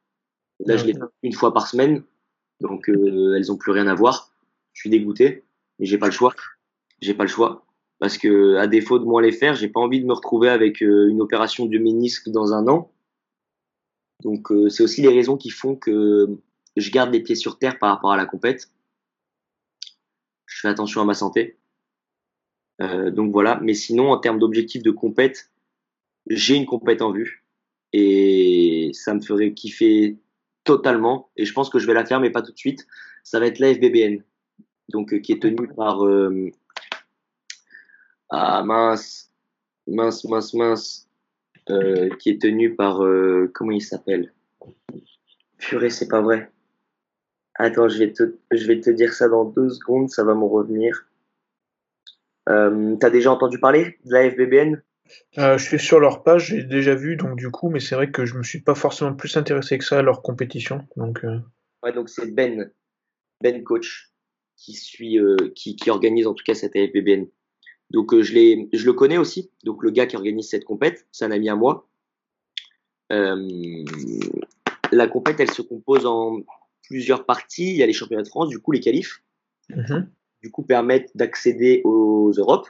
C: Là, je les fais une fois par semaine. Donc elles ont plus rien à voir. Je suis dégoûté, mais j'ai pas le choix. J'ai pas le choix parce que à défaut de moins les faire, j'ai pas envie de me retrouver avec une opération du ménisque dans un an. Donc c'est aussi les raisons qui font que je garde les pieds sur terre par rapport à la compète je fais attention à ma santé. Euh, donc voilà. Mais sinon, en termes d'objectifs de compète, j'ai une compète en vue et ça me ferait kiffer totalement. Et je pense que je vais la faire, mais pas tout de suite. Ça va être la FBBN, donc euh, qui est tenue par euh, ah mince, mince, mince, mince, qui est tenue par comment il s'appelle? Purée, c'est pas vrai. Attends, je vais, te, je vais te dire ça dans deux secondes, ça va me revenir. Euh, T'as déjà entendu parler de la FBBN
B: euh, Je suis sur leur page, j'ai déjà vu, donc du coup, mais c'est vrai que je me suis pas forcément plus intéressé que ça à leur compétition. Donc, euh.
C: Ouais, donc c'est Ben, Ben Coach, qui, suit, qui, qui organise en tout cas cette FBBN. Donc je, je le connais aussi, donc le gars qui organise cette compète, c'est un ami à moi. la compète, elle se compose en plusieurs parties. Il y a les championnats de France, du coup, les qualifs, mhm. du coup, permettent d'accéder aux Europes,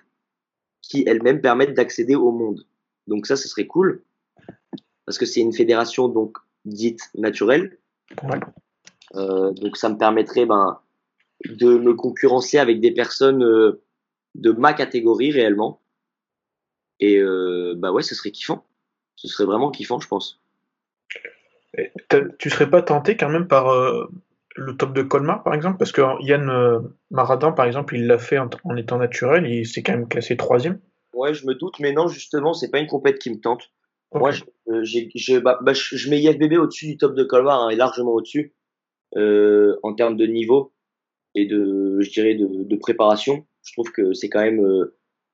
C: qui elles-mêmes permettent d'accéder au monde. Donc ça, ce serait cool, parce que c'est une fédération donc dite naturelle. Euh, donc ça me permettrait ben, de me concurrencer avec des personnes euh, de ma catégorie réellement. Et euh, bah ouais, ce serait kiffant. Ce serait vraiment kiffant, je pense.
B: Tu serais pas tenté quand même par euh, le top de Colmar, par exemple? Parce que Yann euh, Maradin, par exemple, il l'a fait en, étant naturel, il s'est quand même classé troisième.
C: Ouais, je me doute, mais non, justement, c'est pas une compète qui me tente. Moi, je, euh, bah, bah, je, je, mets IFBB au-dessus du top de Colmar, hein, et largement au-dessus, en termes de niveau et de, je dirais, de, de préparation. Je trouve que c'est quand même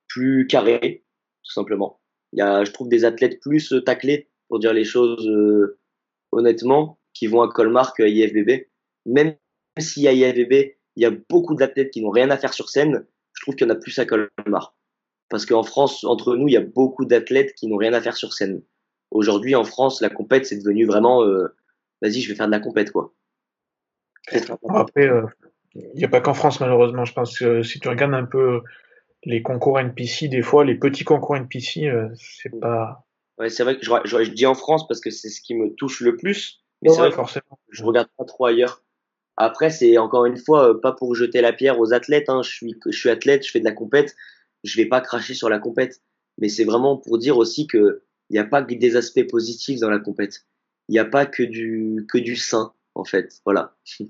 C: plus carré, tout simplement. Il y a, je trouve, des athlètes plus taclés, pour dire les choses honnêtement, qui vont à Colmar qu'à IFBB. Même si à IFBB, il y a beaucoup d'athlètes qui n'ont rien à faire sur scène, je trouve qu'il y en a plus à Colmar. Parce qu'en France, entre nous, il y a beaucoup d'athlètes qui n'ont rien à faire sur scène. Aujourd'hui, en France, la compète, c'est devenu vraiment, euh, vas-y, je vais faire de la compète, quoi.
B: Après, euh, il n'y a pas qu'en France, malheureusement. Je pense que si tu regardes un peu les concours NPC, des fois, les petits concours NPC, euh, c'est pas,
C: Ouais, c'est vrai que je, je, dis en France parce que c'est ce qui me touche le plus. Mais c'est vrai forcément. je regarde pas trop ailleurs. Après, c'est encore une fois euh, pas pour jeter la pierre aux athlètes. Hein. Je suis, je suis athlète, je fais de la compète. Je vais pas cracher sur la compète. Mais c'est vraiment pour dire aussi que il n'y a pas que des aspects positifs dans la compète. Il n'y a pas que du que du sain en fait. Voilà. Il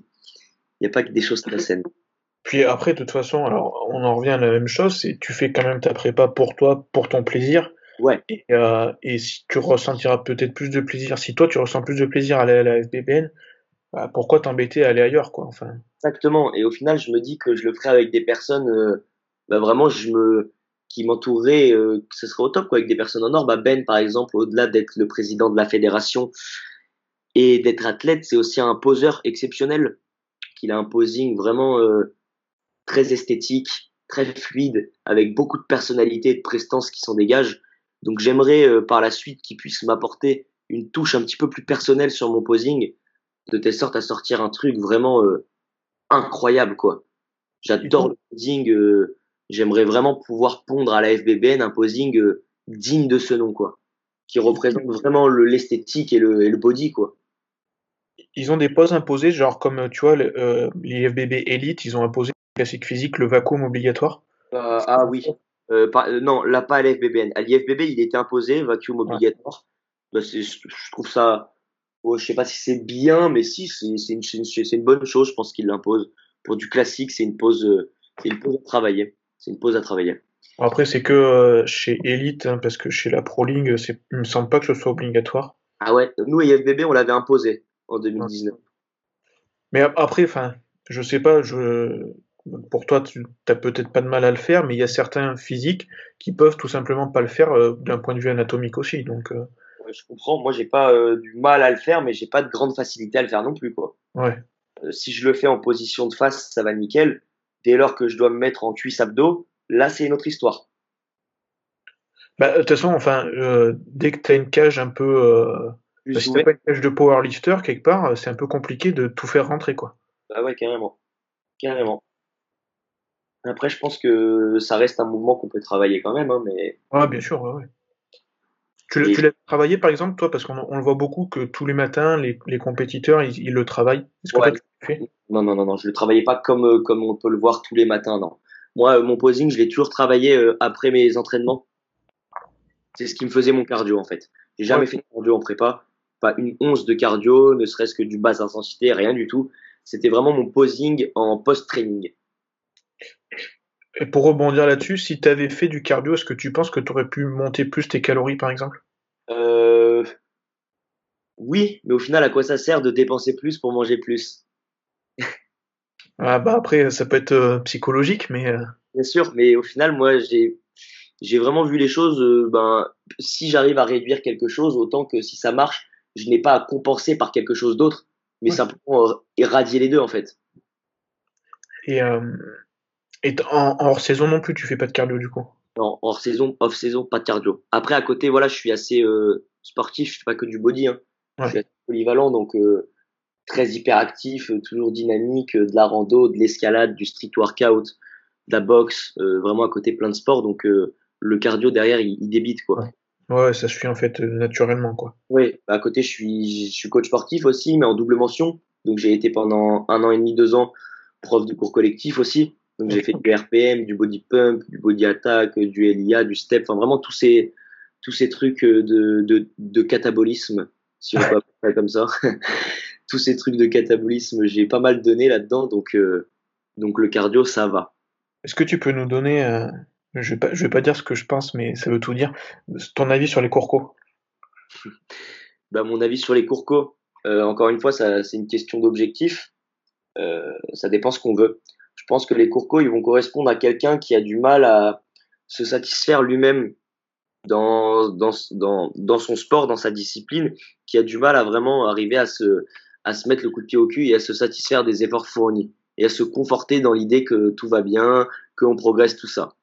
C: n'y a pas que des choses très saines.
B: Puis après, de toute façon, alors on en revient à la même chose. C'est tu fais quand même ta prépa pour toi, pour ton plaisir.
C: Ouais.
B: Et, euh, et, si tu ressentiras peut-être plus de plaisir, si toi tu ressens plus de plaisir à aller à la FBBN, bah, pourquoi t'embêter à aller ailleurs, quoi, enfin?
C: Exactement. Et au final, je me dis que je le ferai avec des personnes, euh, bah, vraiment, je me, qui m'entoureraient, euh, ce serait au top, quoi, avec des personnes en or. Bah, ben, par exemple, au-delà d'être le président de la fédération et d'être athlète, c'est aussi un poseur exceptionnel. Qu'il a un posing vraiment euh, très esthétique, très fluide, avec beaucoup de personnalité et de prestance qui s'en dégagent. Donc j'aimerais euh, par la suite qu'il puisse m'apporter une touche un petit peu plus personnelle sur mon posing, de telle sorte à sortir un truc vraiment euh, incroyable quoi. J'adore le posing, euh, j'aimerais vraiment pouvoir pondre à la FBBN un posing digne de ce nom, quoi. Qui représente vraiment l'esthétique et le, et le body, quoi.
B: Ils ont des poses imposées, genre comme tu vois, euh, l'IFBB Elite, ils ont imposé classique physique, le vacuum obligatoire.
C: Euh, ah oui. Euh, euh, non, là pas à l'IFBB. À l'IFBB, il était imposé, vacuum obligatoire. Bah, je trouve ça, oh, je sais pas si c'est bien, mais si, c'est une, une, une, bonne chose. Je pense qu'il l'impose. Pour du classique, c'est une pause, euh, c'est une pause à travailler. C'est une pause à travailler.
B: Après, c'est que euh, chez Elite, hein, parce que chez la Pro League, il me semble pas que ce soit obligatoire.
C: Ah ouais, nous, IFBB, on l'avait imposé en 2019.
B: Mais après, enfin, je sais pas, je, pour toi, tu n'as peut-être pas de mal à le faire, mais il y a certains physiques qui peuvent tout simplement pas le faire euh, d'un point de vue anatomique aussi. Donc, euh.
C: je comprends. Moi, j'ai pas euh, du mal à le faire, mais j'ai pas de grande facilité à le faire non plus, quoi.
B: Ouais.
C: si je le fais en position de face, ça va nickel. Dès lors que je dois me mettre en cuisse abdos, là, c'est une autre histoire.
B: Bah, de toute façon, enfin, dès que tu as une cage un peu, bah, si t'as pas une cage de powerlifter quelque part, c'est un peu compliqué de tout faire rentrer, quoi.
C: Bah ouais, carrément, carrément. Après, je pense que ça reste un mouvement qu'on peut travailler quand même, hein, mais.
B: Ouais, bien sûr, ouais. Tu, l'as travaillé par exemple, toi, parce qu'on le voit beaucoup que tous les matins, les, les compétiteurs, ils, le travaillent. Est-ce que
C: toi, tu le fais? Non, non, non, non, je le travaillais pas comme, euh, comme on peut le voir tous les matins, non. Moi, euh, mon posing, je l'ai toujours travaillé euh, après mes entraînements. C'est ce qui me faisait mon cardio, en fait. J'ai jamais fait de cardio en prépa, pas une once de cardio, ne serait-ce que du basse intensité, rien du tout. C'était vraiment mon posing en post-training.
B: Et pour rebondir là-dessus, si tu avais fait du cardio, est-ce que tu penses que tu aurais pu monter plus tes calories, par exemple?
C: Euh... Oui, mais au final, à quoi ça sert de dépenser plus pour manger plus?
B: Ah bah Après, ça peut être euh, psychologique, mais... Euh.
C: Bien sûr, mais au final, moi, j'ai j'ai vraiment vu les choses, ben, si j'arrive à réduire quelque chose, autant que si ça marche, je n'ai pas à compenser par quelque chose d'autre, mais simplement éradier les deux, en fait.
B: Et et en, hors saison non plus, tu fais pas de cardio du coup?
C: Non, hors saison, off saison, pas de cardio. Après, à côté, voilà, je suis assez euh, sportif, je fais pas que du body. Hein. Je suis assez polyvalent, donc euh, très hyperactif, euh, toujours dynamique, de la rando, de l'escalade, du street workout, de la boxe, vraiment à côté plein de sports. Donc le cardio derrière, il, débite quoi.
B: Ouais. ça suit en fait naturellement quoi.
C: Oui, à côté, je suis, je suis coach sportif aussi, mais en double mention. Donc j'ai été pendant un an et demi, deux ans prof de cours collectif aussi. Donc j'ai fait du RPM, du body pump, du body attack, du LIA, du step, enfin vraiment tous ces tous ces trucs de de, de catabolisme, si on peut appeler comme ça. tous ces trucs de catabolisme, j'ai pas mal donné là-dedans, donc euh, donc le cardio ça va.
B: Est-ce que tu peux nous donner, euh, je vais pas je vais pas dire ce que je pense, mais ça veut tout dire, ton avis sur les courcos?
C: Bah, mon avis sur les courcos, euh, encore une fois, ça c'est une question d'objectif. Ça dépend ce qu'on veut pense que les courcos, ils vont correspondre à quelqu'un qui a du mal à se satisfaire lui-même dans, dans, dans, dans son sport, dans sa discipline, qui a du mal à vraiment arriver à se, à se mettre le coup de pied au cul et à se satisfaire des efforts fournis et à se conforter dans l'idée que tout va bien, qu'on progresse, tout ça.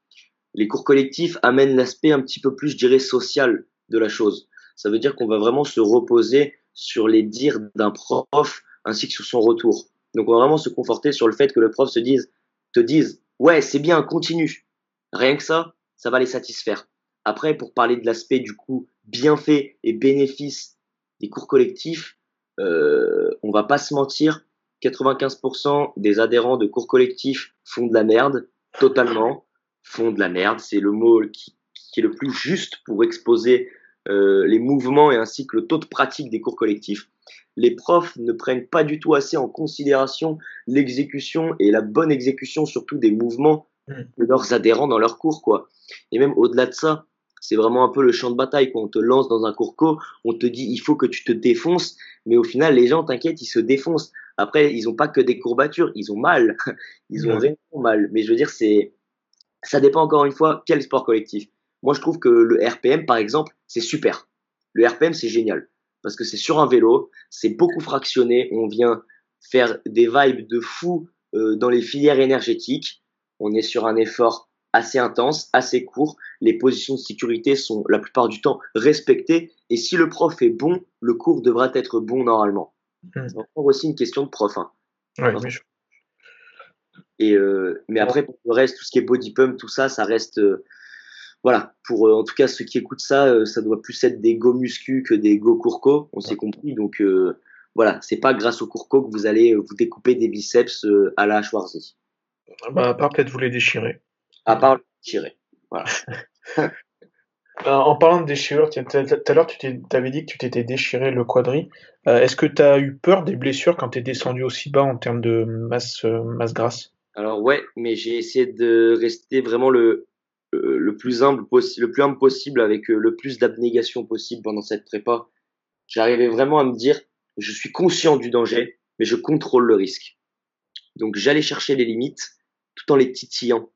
C: Les cours collectifs amènent l'aspect un petit peu plus, je dirais, social de la chose. Ça veut dire qu'on va vraiment se reposer sur les dires d'un prof ainsi que sur son retour. Donc on va vraiment se conforter sur le fait que le prof se dise, te dise, ouais, c'est bien, continue. Rien que ça, ça va les satisfaire. Après, pour parler de l'aspect du coup bienfait et bénéfice des cours collectifs, euh, on va pas se mentir, 95% des adhérents de cours collectifs font de la merde, totalement, font de la merde, c'est le mot qui, est le plus juste pour exposer euh, les mouvements et ainsi que le taux de pratique des cours collectifs les profs ne prennent pas du tout assez en considération l'exécution et la bonne exécution surtout des mouvements mm. de leurs adhérents dans leurs cours quoi. Et même au-delà de ça, c'est vraiment un peu le champ de bataille quand on te lance dans un cours co, on te dit il faut que tu te défonces, mais au final les gens t'inquiètent, ils se défoncent. Après, ils ont pas que des courbatures, ils ont mal. Ils ont vraiment mal, mais je veux dire c'est ça dépend encore une fois quel sport collectif. Moi, je trouve que le RPM par exemple, c'est super. Le RPM, c'est génial parce que c'est sur un vélo, c'est beaucoup fractionné, on vient faire des vibes de fou euh, dans les filières énergétiques, on est sur un effort assez intense, assez court, les positions de sécurité sont la plupart du temps respectées, et si le prof est bon, le cours devra être bon normalement. Hmm. C'est encore aussi une question de prof. Hein. Et euh, mais après, pour le reste, tout ce qui est body pump, tout ça, ça reste... Euh, voilà, pour en tout cas ceux qui écoutent ça, ça doit plus être des go muscu que des go courco, on s'est compris. Donc voilà, c'est pas grâce au courco que vous allez vous découper des biceps à la Schwarzy.
B: Bah, à part peut-être vous les déchirer.
C: À part les déchirer. Voilà.
B: Euh, en parlant de déchirure, tout à l'heure tu avais dit que tu t'étais déchiré le quadri. Euh, est-ce que tu as eu peur des blessures quand tu es descendu aussi bas en termes de masse, euh, masse grasse?
C: Alors ouais, mais j'ai essayé de rester vraiment le, le plus humble possible, le plus humble possible avec le plus d'abnégation possible pendant cette prépa. J'arrivais vraiment à me dire, je suis conscient du danger, mais je contrôle le risque. Donc j'allais chercher les limites tout en les titillant.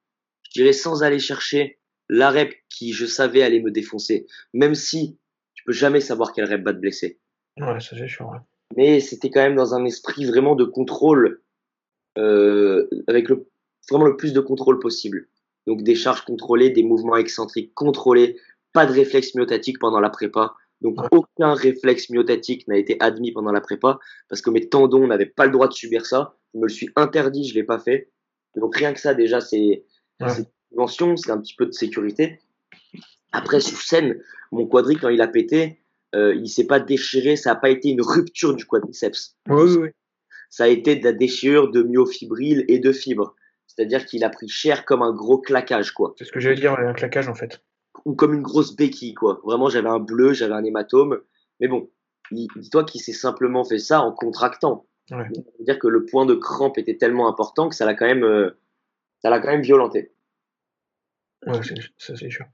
C: Je dirais sans aller chercher la rep qui, je savais, allait me défoncer. Même si tu peux jamais savoir quelle rep va te blesser.
B: Ouais, ça c'est sûr.
C: Mais c'était quand même dans un esprit vraiment de contrôle, euh, avec le, vraiment le plus de contrôle possible. Donc des charges contrôlées, des mouvements excentriques contrôlés, pas de réflexe myotatique pendant la prépa. Donc aucun réflexe myotatique n'a été admis pendant la prépa parce que mes tendons n'avaient pas le droit de subir ça. Je me le suis interdit, je l'ai pas fait. Donc rien que ça déjà c'est c'est un petit peu de sécurité. Après, sur scène, mon quadri, quand il a pété, euh, il s'est pas déchiré, ça n'a pas été une rupture du quadriceps.
B: Oui, oui.
C: Ça a été de la déchirure de myofibrille et de fibres. C'est-à-dire qu'il a pris cher comme un gros claquage, quoi.
B: C'est ce que j'allais dire, un claquage en fait.
C: Ou comme une grosse béquille, quoi. Vraiment, j'avais un bleu, j'avais un hématome. Mais bon, dis-toi qu'il s'est simplement fait ça en contractant. Ouais. C'est-à-dire que le point de crampe était tellement important que ça l'a quand même, euh, ça l'a quand même violenté.
B: Ouais, ça c'est sûr.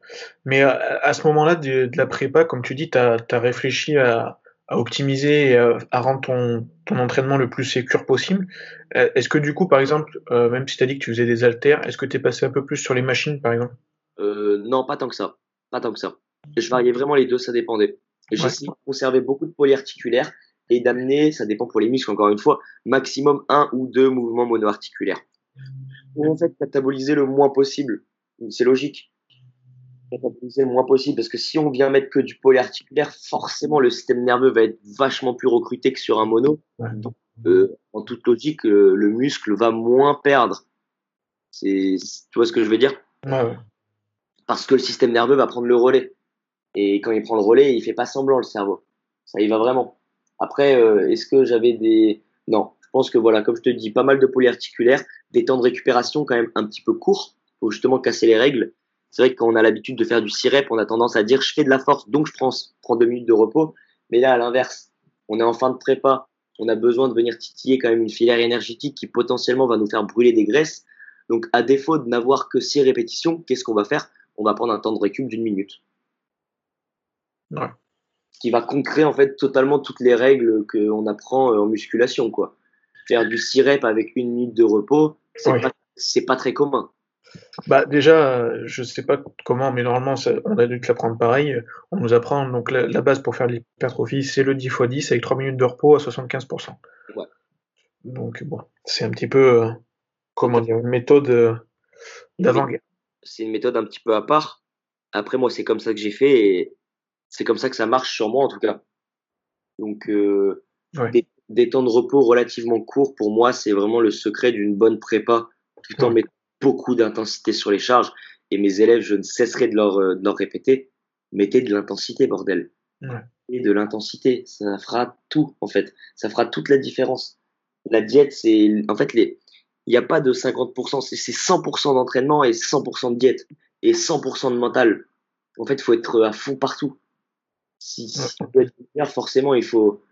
B: Mais à, à ce moment-là de, de, la prépa, comme tu dis, tu as, réfléchi à, à optimiser et à, rendre ton, ton, entraînement le plus sécure possible. Euh, est-ce que du coup, par exemple, euh, même si tu as dit que tu faisais des haltères, est-ce que tu es passé un peu plus sur les machines, par exemple?
C: Euh, Non, pas tant que ça. Pas tant que ça. Je variais vraiment les deux, ça dépendait. Essayé de conserver beaucoup de polyarticulaires et d'amener, ça dépend pour les muscles encore une fois, maximum un ou deux mouvements monoarticulaires. Pour en fait cataboliser le moins possible c'est logique. Le moins possible parce que si on vient mettre que du polyarticulaire, forcément le système nerveux va être vachement plus recruté que sur un mono. Donc, euh, en toute logique, le muscle va moins perdre. C'est, tu vois ce que je veux dire? Parce que le système nerveux va prendre le relais. Et quand il prend le relais, il fait pas semblant le cerveau. Ça y va vraiment. Après, euh, est-ce que j'avais des Non, je pense que voilà, comme je te dis, pas mal de polyarticulaires, des temps de récupération quand même un petit peu courts faut justement casser les règles. C'est vrai que quand on a l'habitude de faire du sirep, on a tendance à dire je fais de la force, donc je prends, prends deux minutes de repos. Mais là, à l'inverse, on est en fin de prépa, on a besoin de venir titiller quand même une filière énergétique qui potentiellement va nous faire brûler des graisses. Donc, à défaut de n'avoir que six répétitions, qu'est-ce qu'on va faire? On va prendre un temps de récup d'une minute.
B: Ouais.
C: Ce qui va concréer en fait totalement toutes les règles qu'on apprend euh, en musculation, quoi. Faire du sirep avec une minute de repos, c'est pas, pas très commun.
B: Bah déjà, je sais pas comment, mais normalement, on a dû te l'apprendre pareil. On nous apprend donc la, base pour faire l'hypertrophie, c'est le 10 x 10 avec 3 minutes de repos à 75%.
C: Ouais.
B: Donc bon, c'est un petit peu, euh, comment dire, une méthode euh, d'avant-guerre.
C: C'est une méthode un petit peu à part. Après, moi, c'est comme ça que j'ai fait et c'est comme ça que ça marche sur moi en tout cas. Donc, euh, des, temps de repos relativement courts, pour moi, c'est vraiment le secret d'une bonne prépa, tout en mettant beaucoup d'intensité sur les charges. Et mes élèves, je ne cesserai de leur, euh, de leur répéter, mettez de l'intensité, bordel.
B: Et
C: de l'intensité, ça fera tout, en fait. Ça fera toute la différence. La diète, c'est, en fait, les, il n'y a pas de 50%, c'est 100% d'entraînement et 100% de diète et 100% de mental. En fait, il faut être à fond partout. Si, si on veut être forcément, il faut,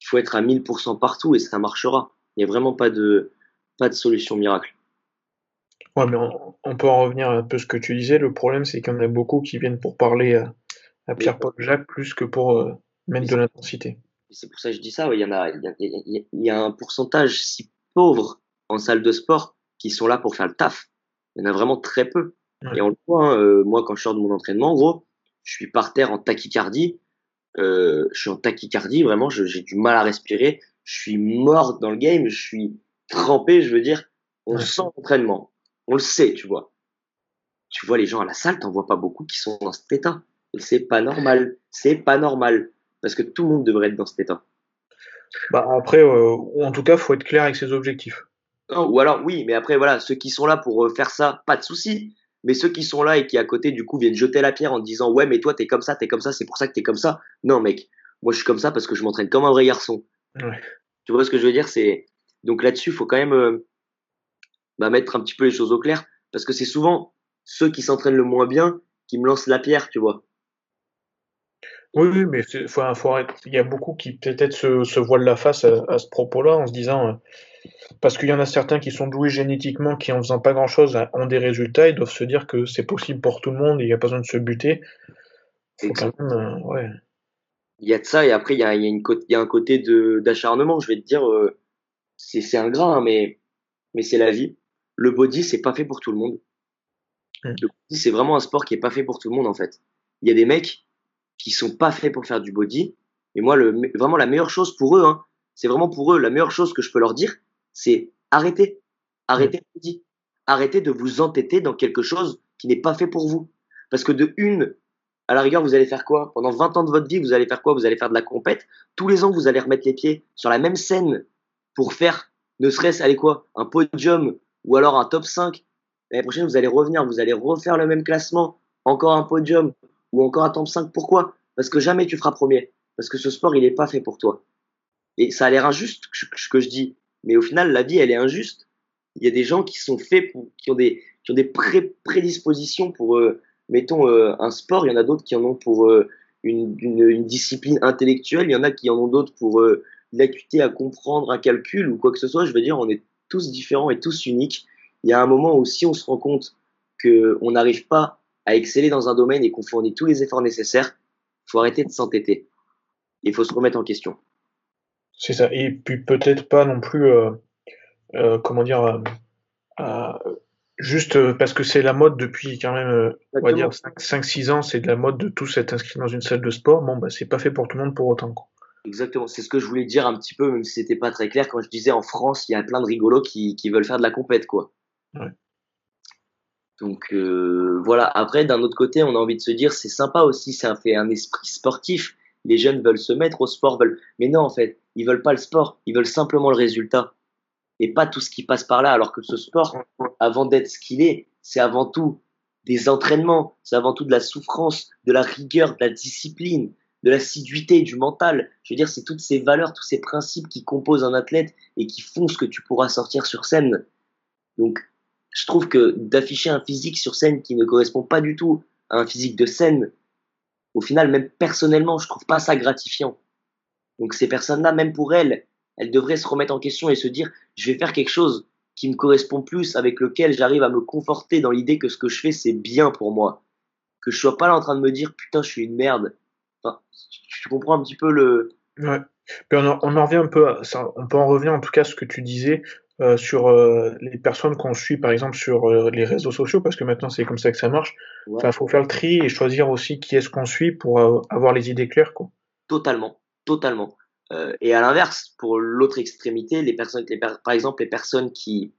C: il faut être à 1000% partout et ça marchera. Il n'y a vraiment pas de, pas de solution miracle.
B: Ouais, mais on, peut en revenir un peu ce que tu disais. Le problème, c'est qu'il y en a beaucoup qui viennent pour parler à, Pierre-Paul Jacques plus que pour euh, mettre de l'intensité.
C: C'est pour ça que je dis ça. Il y en a, il y, a, un pourcentage si pauvre en salle de sport qui sont là pour faire le taf. Il y en a vraiment très peu. Et on le voit, hein, euh, moi, quand je sors de mon entraînement, en gros, je suis par terre en tachycardie. Euh, je suis en tachycardie, vraiment, j'ai du mal à respirer. Je suis mort dans le game, je suis trempé, je veux dire. On sent l'entraînement on le sait, tu vois. Tu vois les gens à la salle, t'en vois pas beaucoup qui sont dans cet état. Et c'est pas normal. C'est pas normal. Parce que tout le monde devrait être dans cet état.
B: Bah après, euh, en tout cas, faut être clair avec ses objectifs.
C: ou alors, oui, mais après, voilà, ceux qui sont là pour euh, faire ça, pas de souci. Mais ceux qui sont là et qui à côté, du coup, viennent jeter la pierre en disant Ouais, mais toi, t'es comme ça, t'es comme ça, c'est pour ça que t'es comme ça. Non, mec, moi, je suis comme ça parce que je m'entraîne comme un vrai garçon. Tu vois ce que je veux dire? C'est Donc là-dessus, faut quand même euh, bah, mettre un petit peu les choses au clair parce que c'est souvent ceux qui s'entraînent le moins bien qui me lancent la pierre, tu vois.
B: Oui, oui, mais faut, faut il y a beaucoup qui peut-être se, se voilent la face à, ce propos-là en se disant, euh, parce qu'il y en a certains qui sont doués génétiquement, qui en faisant pas grand-chose ont des résultats, ils doivent se dire que c'est possible pour tout le monde, il n'y a pas besoin de se buter.
C: quand même, euh, ouais. Il y a de ça, et après il y a, il y a, une, il y a un côté d'acharnement, je vais te dire, euh, c'est c'est ingrat, hein, mais mais c'est la vie. Le body, c'est pas fait pour tout le monde. Le body, c'est vraiment un sport qui est pas fait pour tout le monde en fait. Il y a des mecs qui sont pas faits pour faire du body. Et moi, le, vraiment la meilleure chose pour eux, hein, c'est vraiment pour eux la meilleure chose que je peux leur dire, c'est arrêtez, arrêtez le body, arrêtez de vous entêter dans quelque chose qui n'est pas fait pour vous. Parce que de une, à la rigueur, vous allez faire quoi? Pendant 20 ans de votre vie, vous allez faire quoi? Vous allez faire de la compète. Tous les ans, vous allez remettre les pieds sur la même scène pour faire, ne serait-ce, allez quoi? Un podium ou alors un top 5. L'année prochaine, vous allez revenir, vous allez refaire le même classement, encore un podium, ou encore un top 5. Pourquoi? Parce que jamais tu feras premier. Parce que ce sport, il n'est pas fait pour toi. Et ça a l'air injuste ce que je dis. Mais au final, la vie, elle est injuste. Il y a des gens qui sont faits pour, qui ont des, qui ont des prédispositions pour, euh, mettons, euh, un sport. Il y en a d'autres qui en ont pour euh, une, discipline intellectuelle. Il y en a qui en ont d'autres pour l'acuité à comprendre un calcul ou quoi que ce soit. Je veux dire, on est tous différents et tous uniques. Il y a un moment où si on se rend compte qu'on n'arrive pas à exceller dans un domaine et qu'on fournit tous les efforts nécessaires, il faut arrêter de s'entêter. Il faut se remettre en question.
B: C'est ça. Et puis peut-être pas non plus, euh, euh, comment dire, euh, juste parce que c'est la mode depuis quand même, on va dire 5-6 ans, c'est de la mode de tous être inscrit dans une salle de sport. Bon, bah c'est pas fait pour tout le monde pour autant. Quoi.
C: Exactement, c'est ce que je voulais dire un petit peu, même si c'était pas très clair quand je disais en France, il y a plein de rigolos qui, qui veulent faire de la compète, quoi. Ouais. Donc euh, voilà. Après, d'un autre côté, on a envie de se dire, c'est sympa aussi, c'est un fait un esprit sportif. Les jeunes veulent se mettre au sport, veulent. Mais non, en fait, ils veulent pas le sport, ils veulent simplement le résultat et pas tout ce qui passe par là. Alors que ce sport, avant d'être ce qu'il est, c'est avant tout des entraînements, c'est avant tout de la souffrance, de la rigueur, de la discipline, de l'assiduité, du mental. Je veux dire, c'est toutes ces valeurs, tous ces principes qui composent un athlète et qui font ce que tu pourras sortir sur scène. Donc, je trouve que d'afficher un physique sur scène qui ne correspond pas du tout à un physique de scène, au final, même personnellement, je trouve pas ça gratifiant. Donc ces personnes-là, même pour elles, elles devraient se remettre en question et se dire, je vais faire quelque chose qui me correspond plus, avec lequel j'arrive à me conforter dans l'idée que ce que je fais, c'est bien pour moi. Que je sois pas là en train de me dire, putain, je suis une merde. Enfin, tu comprends un petit peu le...
B: Ouais. on, en, on en revient un peu, à, ça, on peut en revenir en tout cas à ce que tu disais euh, sur euh, les personnes qu'on suit, par exemple, sur euh, les réseaux sociaux, parce que maintenant c'est comme ça que ça marche. Il faut faire le tri et choisir aussi qui est-ce qu'on suit pour avoir les idées claires. Quoi.
C: Totalement, totalement. et à l'inverse, pour l'autre extrémité, les personnes, les, par exemple, les personnes qui,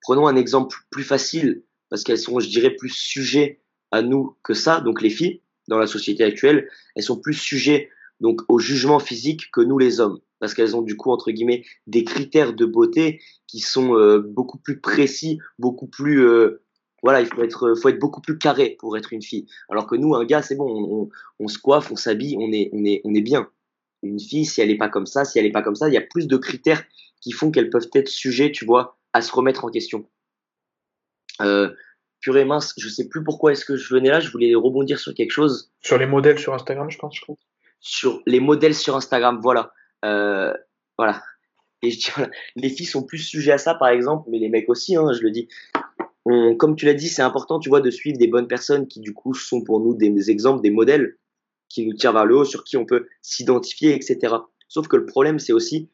C: prenons un exemple plus facile, parce qu'elles sont, je dirais, plus sujets à nous que ça, donc les filles, dans la société actuelle, elles sont plus sujets donc au jugement physique que nous les hommes parce qu'elles ont du coup entre guillemets des critères de beauté qui sont euh, beaucoup plus précis, beaucoup plus euh, voilà, il faut être faut être beaucoup plus carré pour être une fille. Alors que nous un gars, c'est bon, on, on, se coiffe, on s'habille, on est on est on est bien. Une fille si elle est pas comme ça, si elle est pas comme ça, il y a plus de critères qui font qu'elles peuvent être sujets, tu vois, à se remettre en question. Euh, purée mince, je sais plus pourquoi est-ce que je venais là, je voulais rebondir sur quelque chose.
B: Sur les modèles sur Instagram, je pense, je crois.
C: Sur les modèles sur Instagram, voilà. Euh, voilà. Et je dis, voilà, les filles sont plus sujets à ça, par exemple, mais les mecs aussi, hein, je le dis. On, comme tu l'as dit, c'est important, tu vois, de suivre des bonnes personnes qui, du coup, sont pour nous des, exemples, des modèles qui nous tirent vers le haut, sur qui on peut s'identifier, etc. Sauf que le problème, c'est aussi,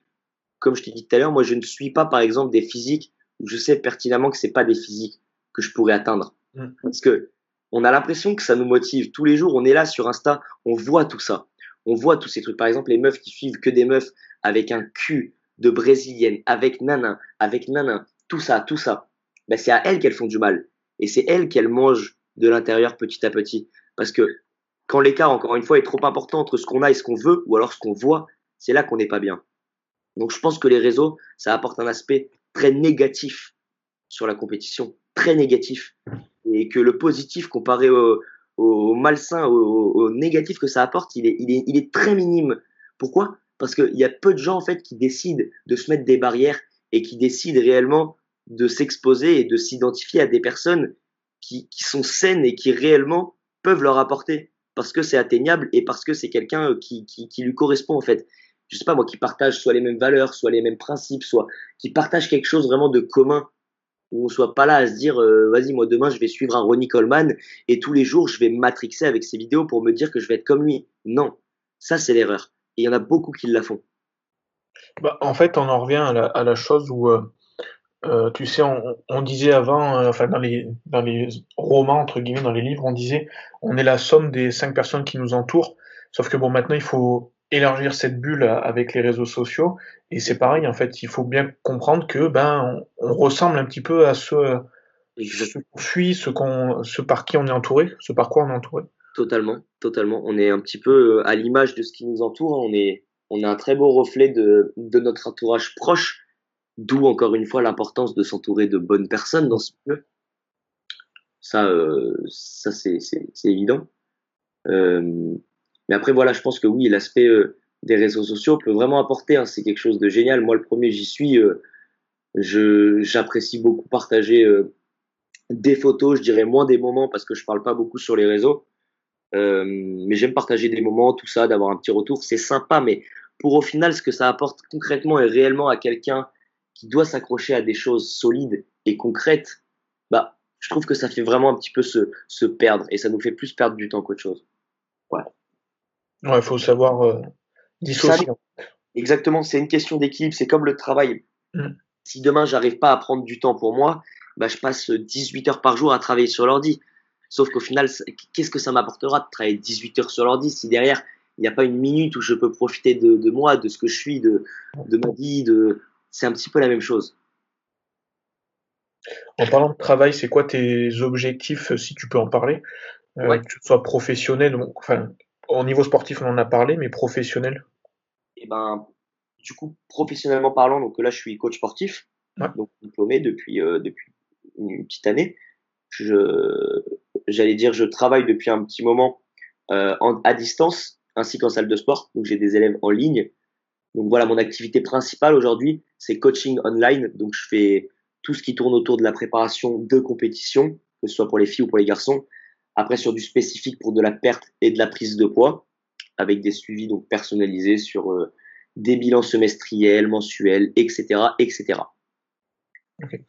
C: comme je t'ai dit tout à l'heure, moi, je ne suis pas, par exemple, des physiques où je sais pertinemment que c'est pas des physiques que je pourrais atteindre. Mmh. Parce que on a l'impression que ça nous motive. Tous les jours, on est là sur Insta, on voit tout ça on voit tous ces trucs. Par exemple, les meufs qui suivent que des meufs avec un cul de brésilienne, avec nanin, avec nanin, tout ça, tout ça. Ben, c'est à elles qu'elles font du mal. Et c'est elles qu'elles mangent de l'intérieur petit à petit. Parce que quand l'écart, encore une fois, est trop important entre ce qu'on a et ce qu'on veut, ou alors ce qu'on voit, c'est là qu'on n'est pas bien. Donc je pense que les réseaux, ça apporte un aspect très négatif sur la compétition, très négatif. et que le positif comparé au, malsain, au, négatif que ça apporte, il est, il est, il est très minime. Pourquoi? Parce qu'il y a peu de gens en fait qui décident de se mettre des barrières et qui décident réellement de s'exposer et de s'identifier à des personnes qui, qui sont saines et qui réellement peuvent leur apporter parce que c'est atteignable et parce que c'est quelqu'un euh, qui, qui, lui correspond en fait. Je sais pas moi, qui partage soit les mêmes valeurs, soit les mêmes principes, soit qui partage quelque chose vraiment de commun où on soit pas là à se dire euh, vas-y moi demain je vais suivre un Ronnie Coleman et tous les jours je vais matrixer avec ses vidéos pour me dire que je vais être comme lui. Non, ça c'est l'erreur. Et il y en a beaucoup qui la font.
B: Bah, en fait, on en revient à la, chose où euh, euh, tu sais, on, disait avant, enfin dans les dans les romans entre guillemets, dans les livres, on disait on est la somme des cinq personnes qui nous entourent. Sauf que bon, maintenant il faut élargir cette bulle avec les réseaux sociaux et c'est pareil en fait. Il faut bien comprendre que ben on, on ressemble un petit peu à ce, ce qu'on suit, ce qu'on, ce par qui on est entouré, ce par quoi on est entouré.
C: Totalement, totalement. On est un petit peu euh, à l'image de ce qui nous entoure. On est on a un très beau reflet de de notre entourage proche D'où encore une fois l'importance de s'entourer de bonnes personnes dans ce milieu. Ça, euh, ça c'est, c'est, c'est évident. Euh, mais après voilà, je pense que oui, l'aspect euh, des réseaux sociaux peut vraiment apporter. Hein, c'est quelque chose de génial. Moi, le premier, j'y suis. Euh, je j'apprécie beaucoup partager euh, des photos. Je dirais moins des moments parce que je parle pas beaucoup sur les réseaux. mais j'aime partager des moments, tout ça, d'avoir un petit retour. C'est sympa, mais pour au final, ce que ça apporte concrètement et réellement à quelqu'un qui doit s'accrocher à des choses solides et concrètes, bah, je trouve que ça fait vraiment un petit peu se, se perdre et ça nous fait plus perdre du temps qu'autre chose. Ouais,
B: il faut savoir euh, dissocier.
C: Exactement, c'est une question d'équilibre, c'est comme le travail. Mm. Si demain j'arrive pas à prendre du temps pour moi, bah, je passe 18 heures par jour à travailler sur l'ordi. Sauf qu'au final, qu'est-ce que ça m'apportera de travailler 18 heures sur l'ordi si derrière il n'y a pas une minute où je peux profiter de, de moi, de ce que je suis, de, de ma vie, de, c'est un petit peu la même chose.
B: En parlant de travail, c'est quoi tes objectifs, euh, si tu peux en parler? Euh,
C: Ouais.
B: Que tu sois professionnel, donc, enfin, au niveau sportif, on en a parlé, mais professionnel?
C: Et ben, du coup, professionnellement parlant, donc là, je suis coach sportif,
B: Ouais.
C: donc diplômé depuis euh, depuis une petite année. Je, j'allais dire, je travaille depuis un petit moment euh, en, à distance, ainsi qu'en salle de sport. Donc j'ai des élèves en ligne. Donc voilà, mon activité principale aujourd'hui, c'est coaching online. Donc je fais tout ce qui tourne autour de la préparation de compétition, que ce soit pour les filles ou pour les garçons. Après sur du spécifique pour de la perte et de la prise de poids, avec des suivis donc personnalisés sur euh, des bilans semestriels, mensuels, etc., etc.
B: Ok.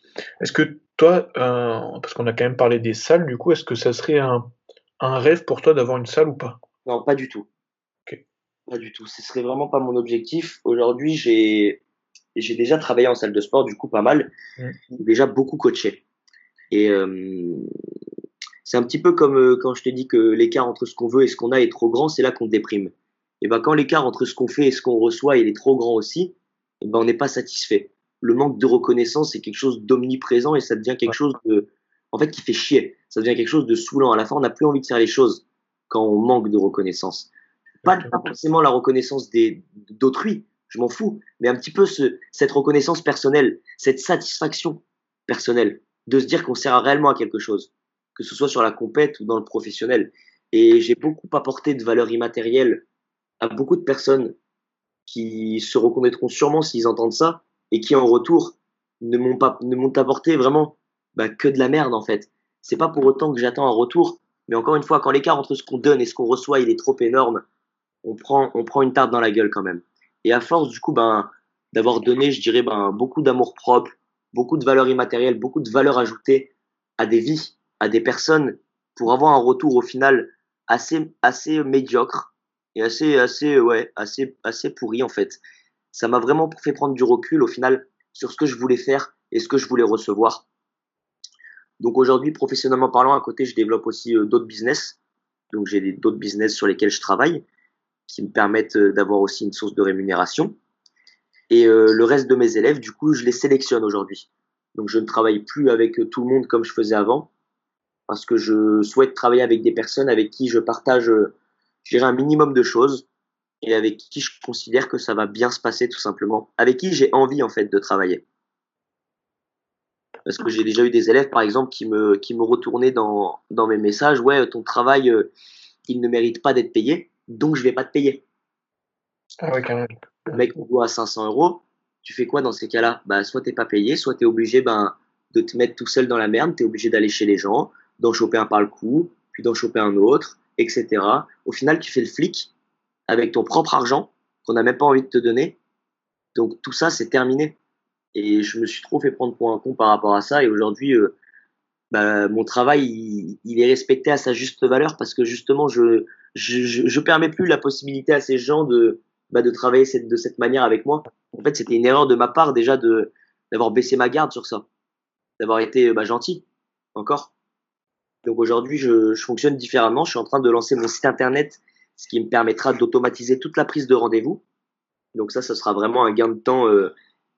B: Est-ce que toi, euh, parce qu'on a quand même parlé des salles, du coup, est-ce que ça serait un, un rêve pour toi d'avoir une salle ou pas?
C: Non, pas du tout.
B: Ok.
C: Pas du tout. Ce serait vraiment pas mon objectif. Aujourd'hui, j'ai j'ai déjà travaillé en salle de sport, du coup pas mal,
B: Mm.
C: déjà beaucoup coaché. Et euh, c'est un petit peu comme euh, quand je te dis que l'écart entre ce qu'on veut et ce qu'on a est trop grand, c'est là qu'on déprime. Et ben quand l'écart entre ce qu'on fait et ce qu'on reçoit il est trop grand aussi, et ben on n'est pas satisfait. Le manque de reconnaissance c'est quelque chose d'omniprésent et ça devient quelque chose de, en fait, qui fait chier. Ça devient quelque chose de saoulant. À la fin, on n'a plus envie de faire les choses quand on manque de reconnaissance. Pas, pas forcément la reconnaissance des d'autrui, je m'en fous, mais un petit peu ce, cette reconnaissance personnelle, cette satisfaction personnelle, de se dire qu'on sert réellement à quelque chose, que ce soit sur la compète ou dans le professionnel. Et j'ai beaucoup apporté de valeur immatérielle à beaucoup de personnes qui se reconnaîtront sûrement s'ils entendent ça et qui en retour ne m'ont pas ne m'ont apporté vraiment bah, que de la merde en fait. C'est pas pour autant que j'attends un retour, mais encore une fois, quand l'écart entre ce qu'on donne et ce qu'on reçoit il est trop énorme, on prend on prend une tarte dans la gueule quand même. Et à force du coup ben d'avoir donné, je dirais ben beaucoup d'amour propre, beaucoup de valeur immatérielle, beaucoup de valeur ajoutée à des vies, à des personnes pour avoir un retour au final assez assez médiocre et assez assez ouais, assez assez pourri en fait. Ça m'a vraiment fait prendre du recul au final sur ce que je voulais faire et ce que je voulais recevoir. Donc aujourd'hui, professionnellement parlant, à côté, je développe aussi euh, d'autres business. Donc j'ai d'autres business sur lesquels je travaille qui me permettent euh, d'avoir aussi une source de rémunération. Et euh, le reste de mes élèves, du coup, je les sélectionne aujourd'hui. Donc je ne travaille plus avec euh, tout le monde comme je faisais avant, parce que je souhaite travailler avec des personnes avec qui je partage, euh, je dirais, un minimum de choses et avec qui je considère que ça va bien se passer tout simplement, avec qui j'ai envie en fait de travailler. parce que j'ai déjà eu des élèves, par exemple, qui me, qui me retournaient dans, dans mes messages, ouais, ton travail, euh, il ne mérite pas d'être payé, donc je vais pas te payer.
B: Ah ouais, quand même.
C: Le mec me doit 500 euros, tu fais quoi dans ces cas-là? Bah, Soit t'es pas payé, soit tu es obligé ben, de te mettre tout seul dans la merde, tu es obligé d'aller chez les gens, d'en choper un par le cou, puis d'en choper un autre, etc. Au final, tu fais le flic avec ton propre argent qu'on n'a même pas envie de te donner. Donc tout ça, c'est terminé. Et je me suis trop fait prendre pour un con par rapport à ça. Et aujourd'hui, euh, bah, mon travail, il, est respecté à sa juste valeur parce que justement, je, je, je, permets plus la possibilité à ces gens de, bah, de travailler de cette manière avec moi. En fait, c'était une erreur de ma part déjà de d'avoir baissé ma garde sur ça, d'avoir été bah, gentil encore. Donc aujourd'hui, je, fonctionne différemment. Je suis en train de lancer mon site internet, ce qui me permettra d'automatiser toute la prise de rendez-vous. Donc ça, ce sera vraiment un gain de temps euh,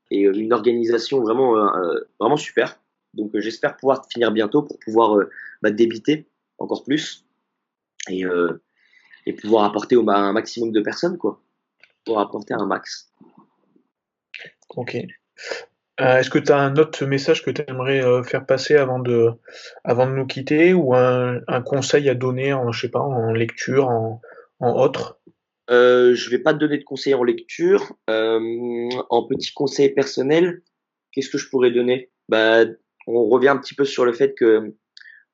C: et une organisation vraiment, euh, vraiment super. Donc euh, j'espère pouvoir finir bientôt pour pouvoir bah, débiter encore plus et, pouvoir apporter un maximum de personnes, quoi. Pour apporter un max.
B: Ok. Est-ce que tu as un autre message que tu aimerais faire passer avant de, avant de nous quitter ou un, un conseil à donner en, je sais pas, en lecture, en, en autre?
C: Euh, je vais pas te donner de conseils en lecture. Euh, en petit conseil personnel, qu'est-ce que je pourrais donner? Bah, On revient un petit peu sur le fait que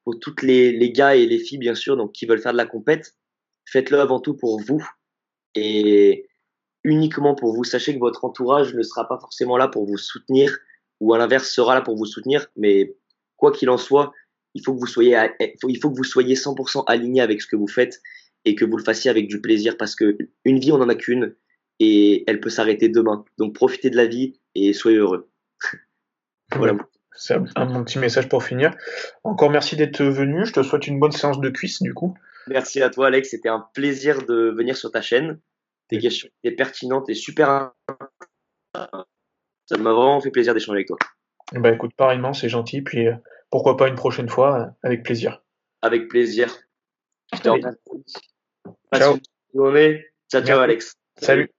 C: pour toutes les, les gars et les filles, bien sûr, donc qui veulent faire de la compète, faites-le avant tout pour vous. Et uniquement pour vous. Sachez que votre entourage ne sera pas forcément là pour vous soutenir ou à l'inverse sera là pour vous soutenir, mais quoi qu'il en soit, il faut que vous soyez, il faut que vous soyez 100% aligné avec ce que vous faites et que vous le fassiez avec du plaisir parce que une vie, on n'en a qu'une et elle peut s'arrêter demain. Donc profitez de la vie et soyez heureux.
B: voilà. C'est un, mon petit message pour finir. Encore merci d'être venu. Je te souhaite une bonne séance de cuisse du coup.
C: Merci à toi Alex. C'était un plaisir de venir sur ta chaîne. Tes questions étaient pertinentes et super. Ça m'a vraiment fait plaisir d'échanger avec toi.
B: Bah écoute, pareillement, c'est gentil. Puis euh, pourquoi pas une prochaine fois, euh, avec plaisir.
C: Avec plaisir. Je te remercie. Ciao. Ciao, ciao, Alex.
B: Salut.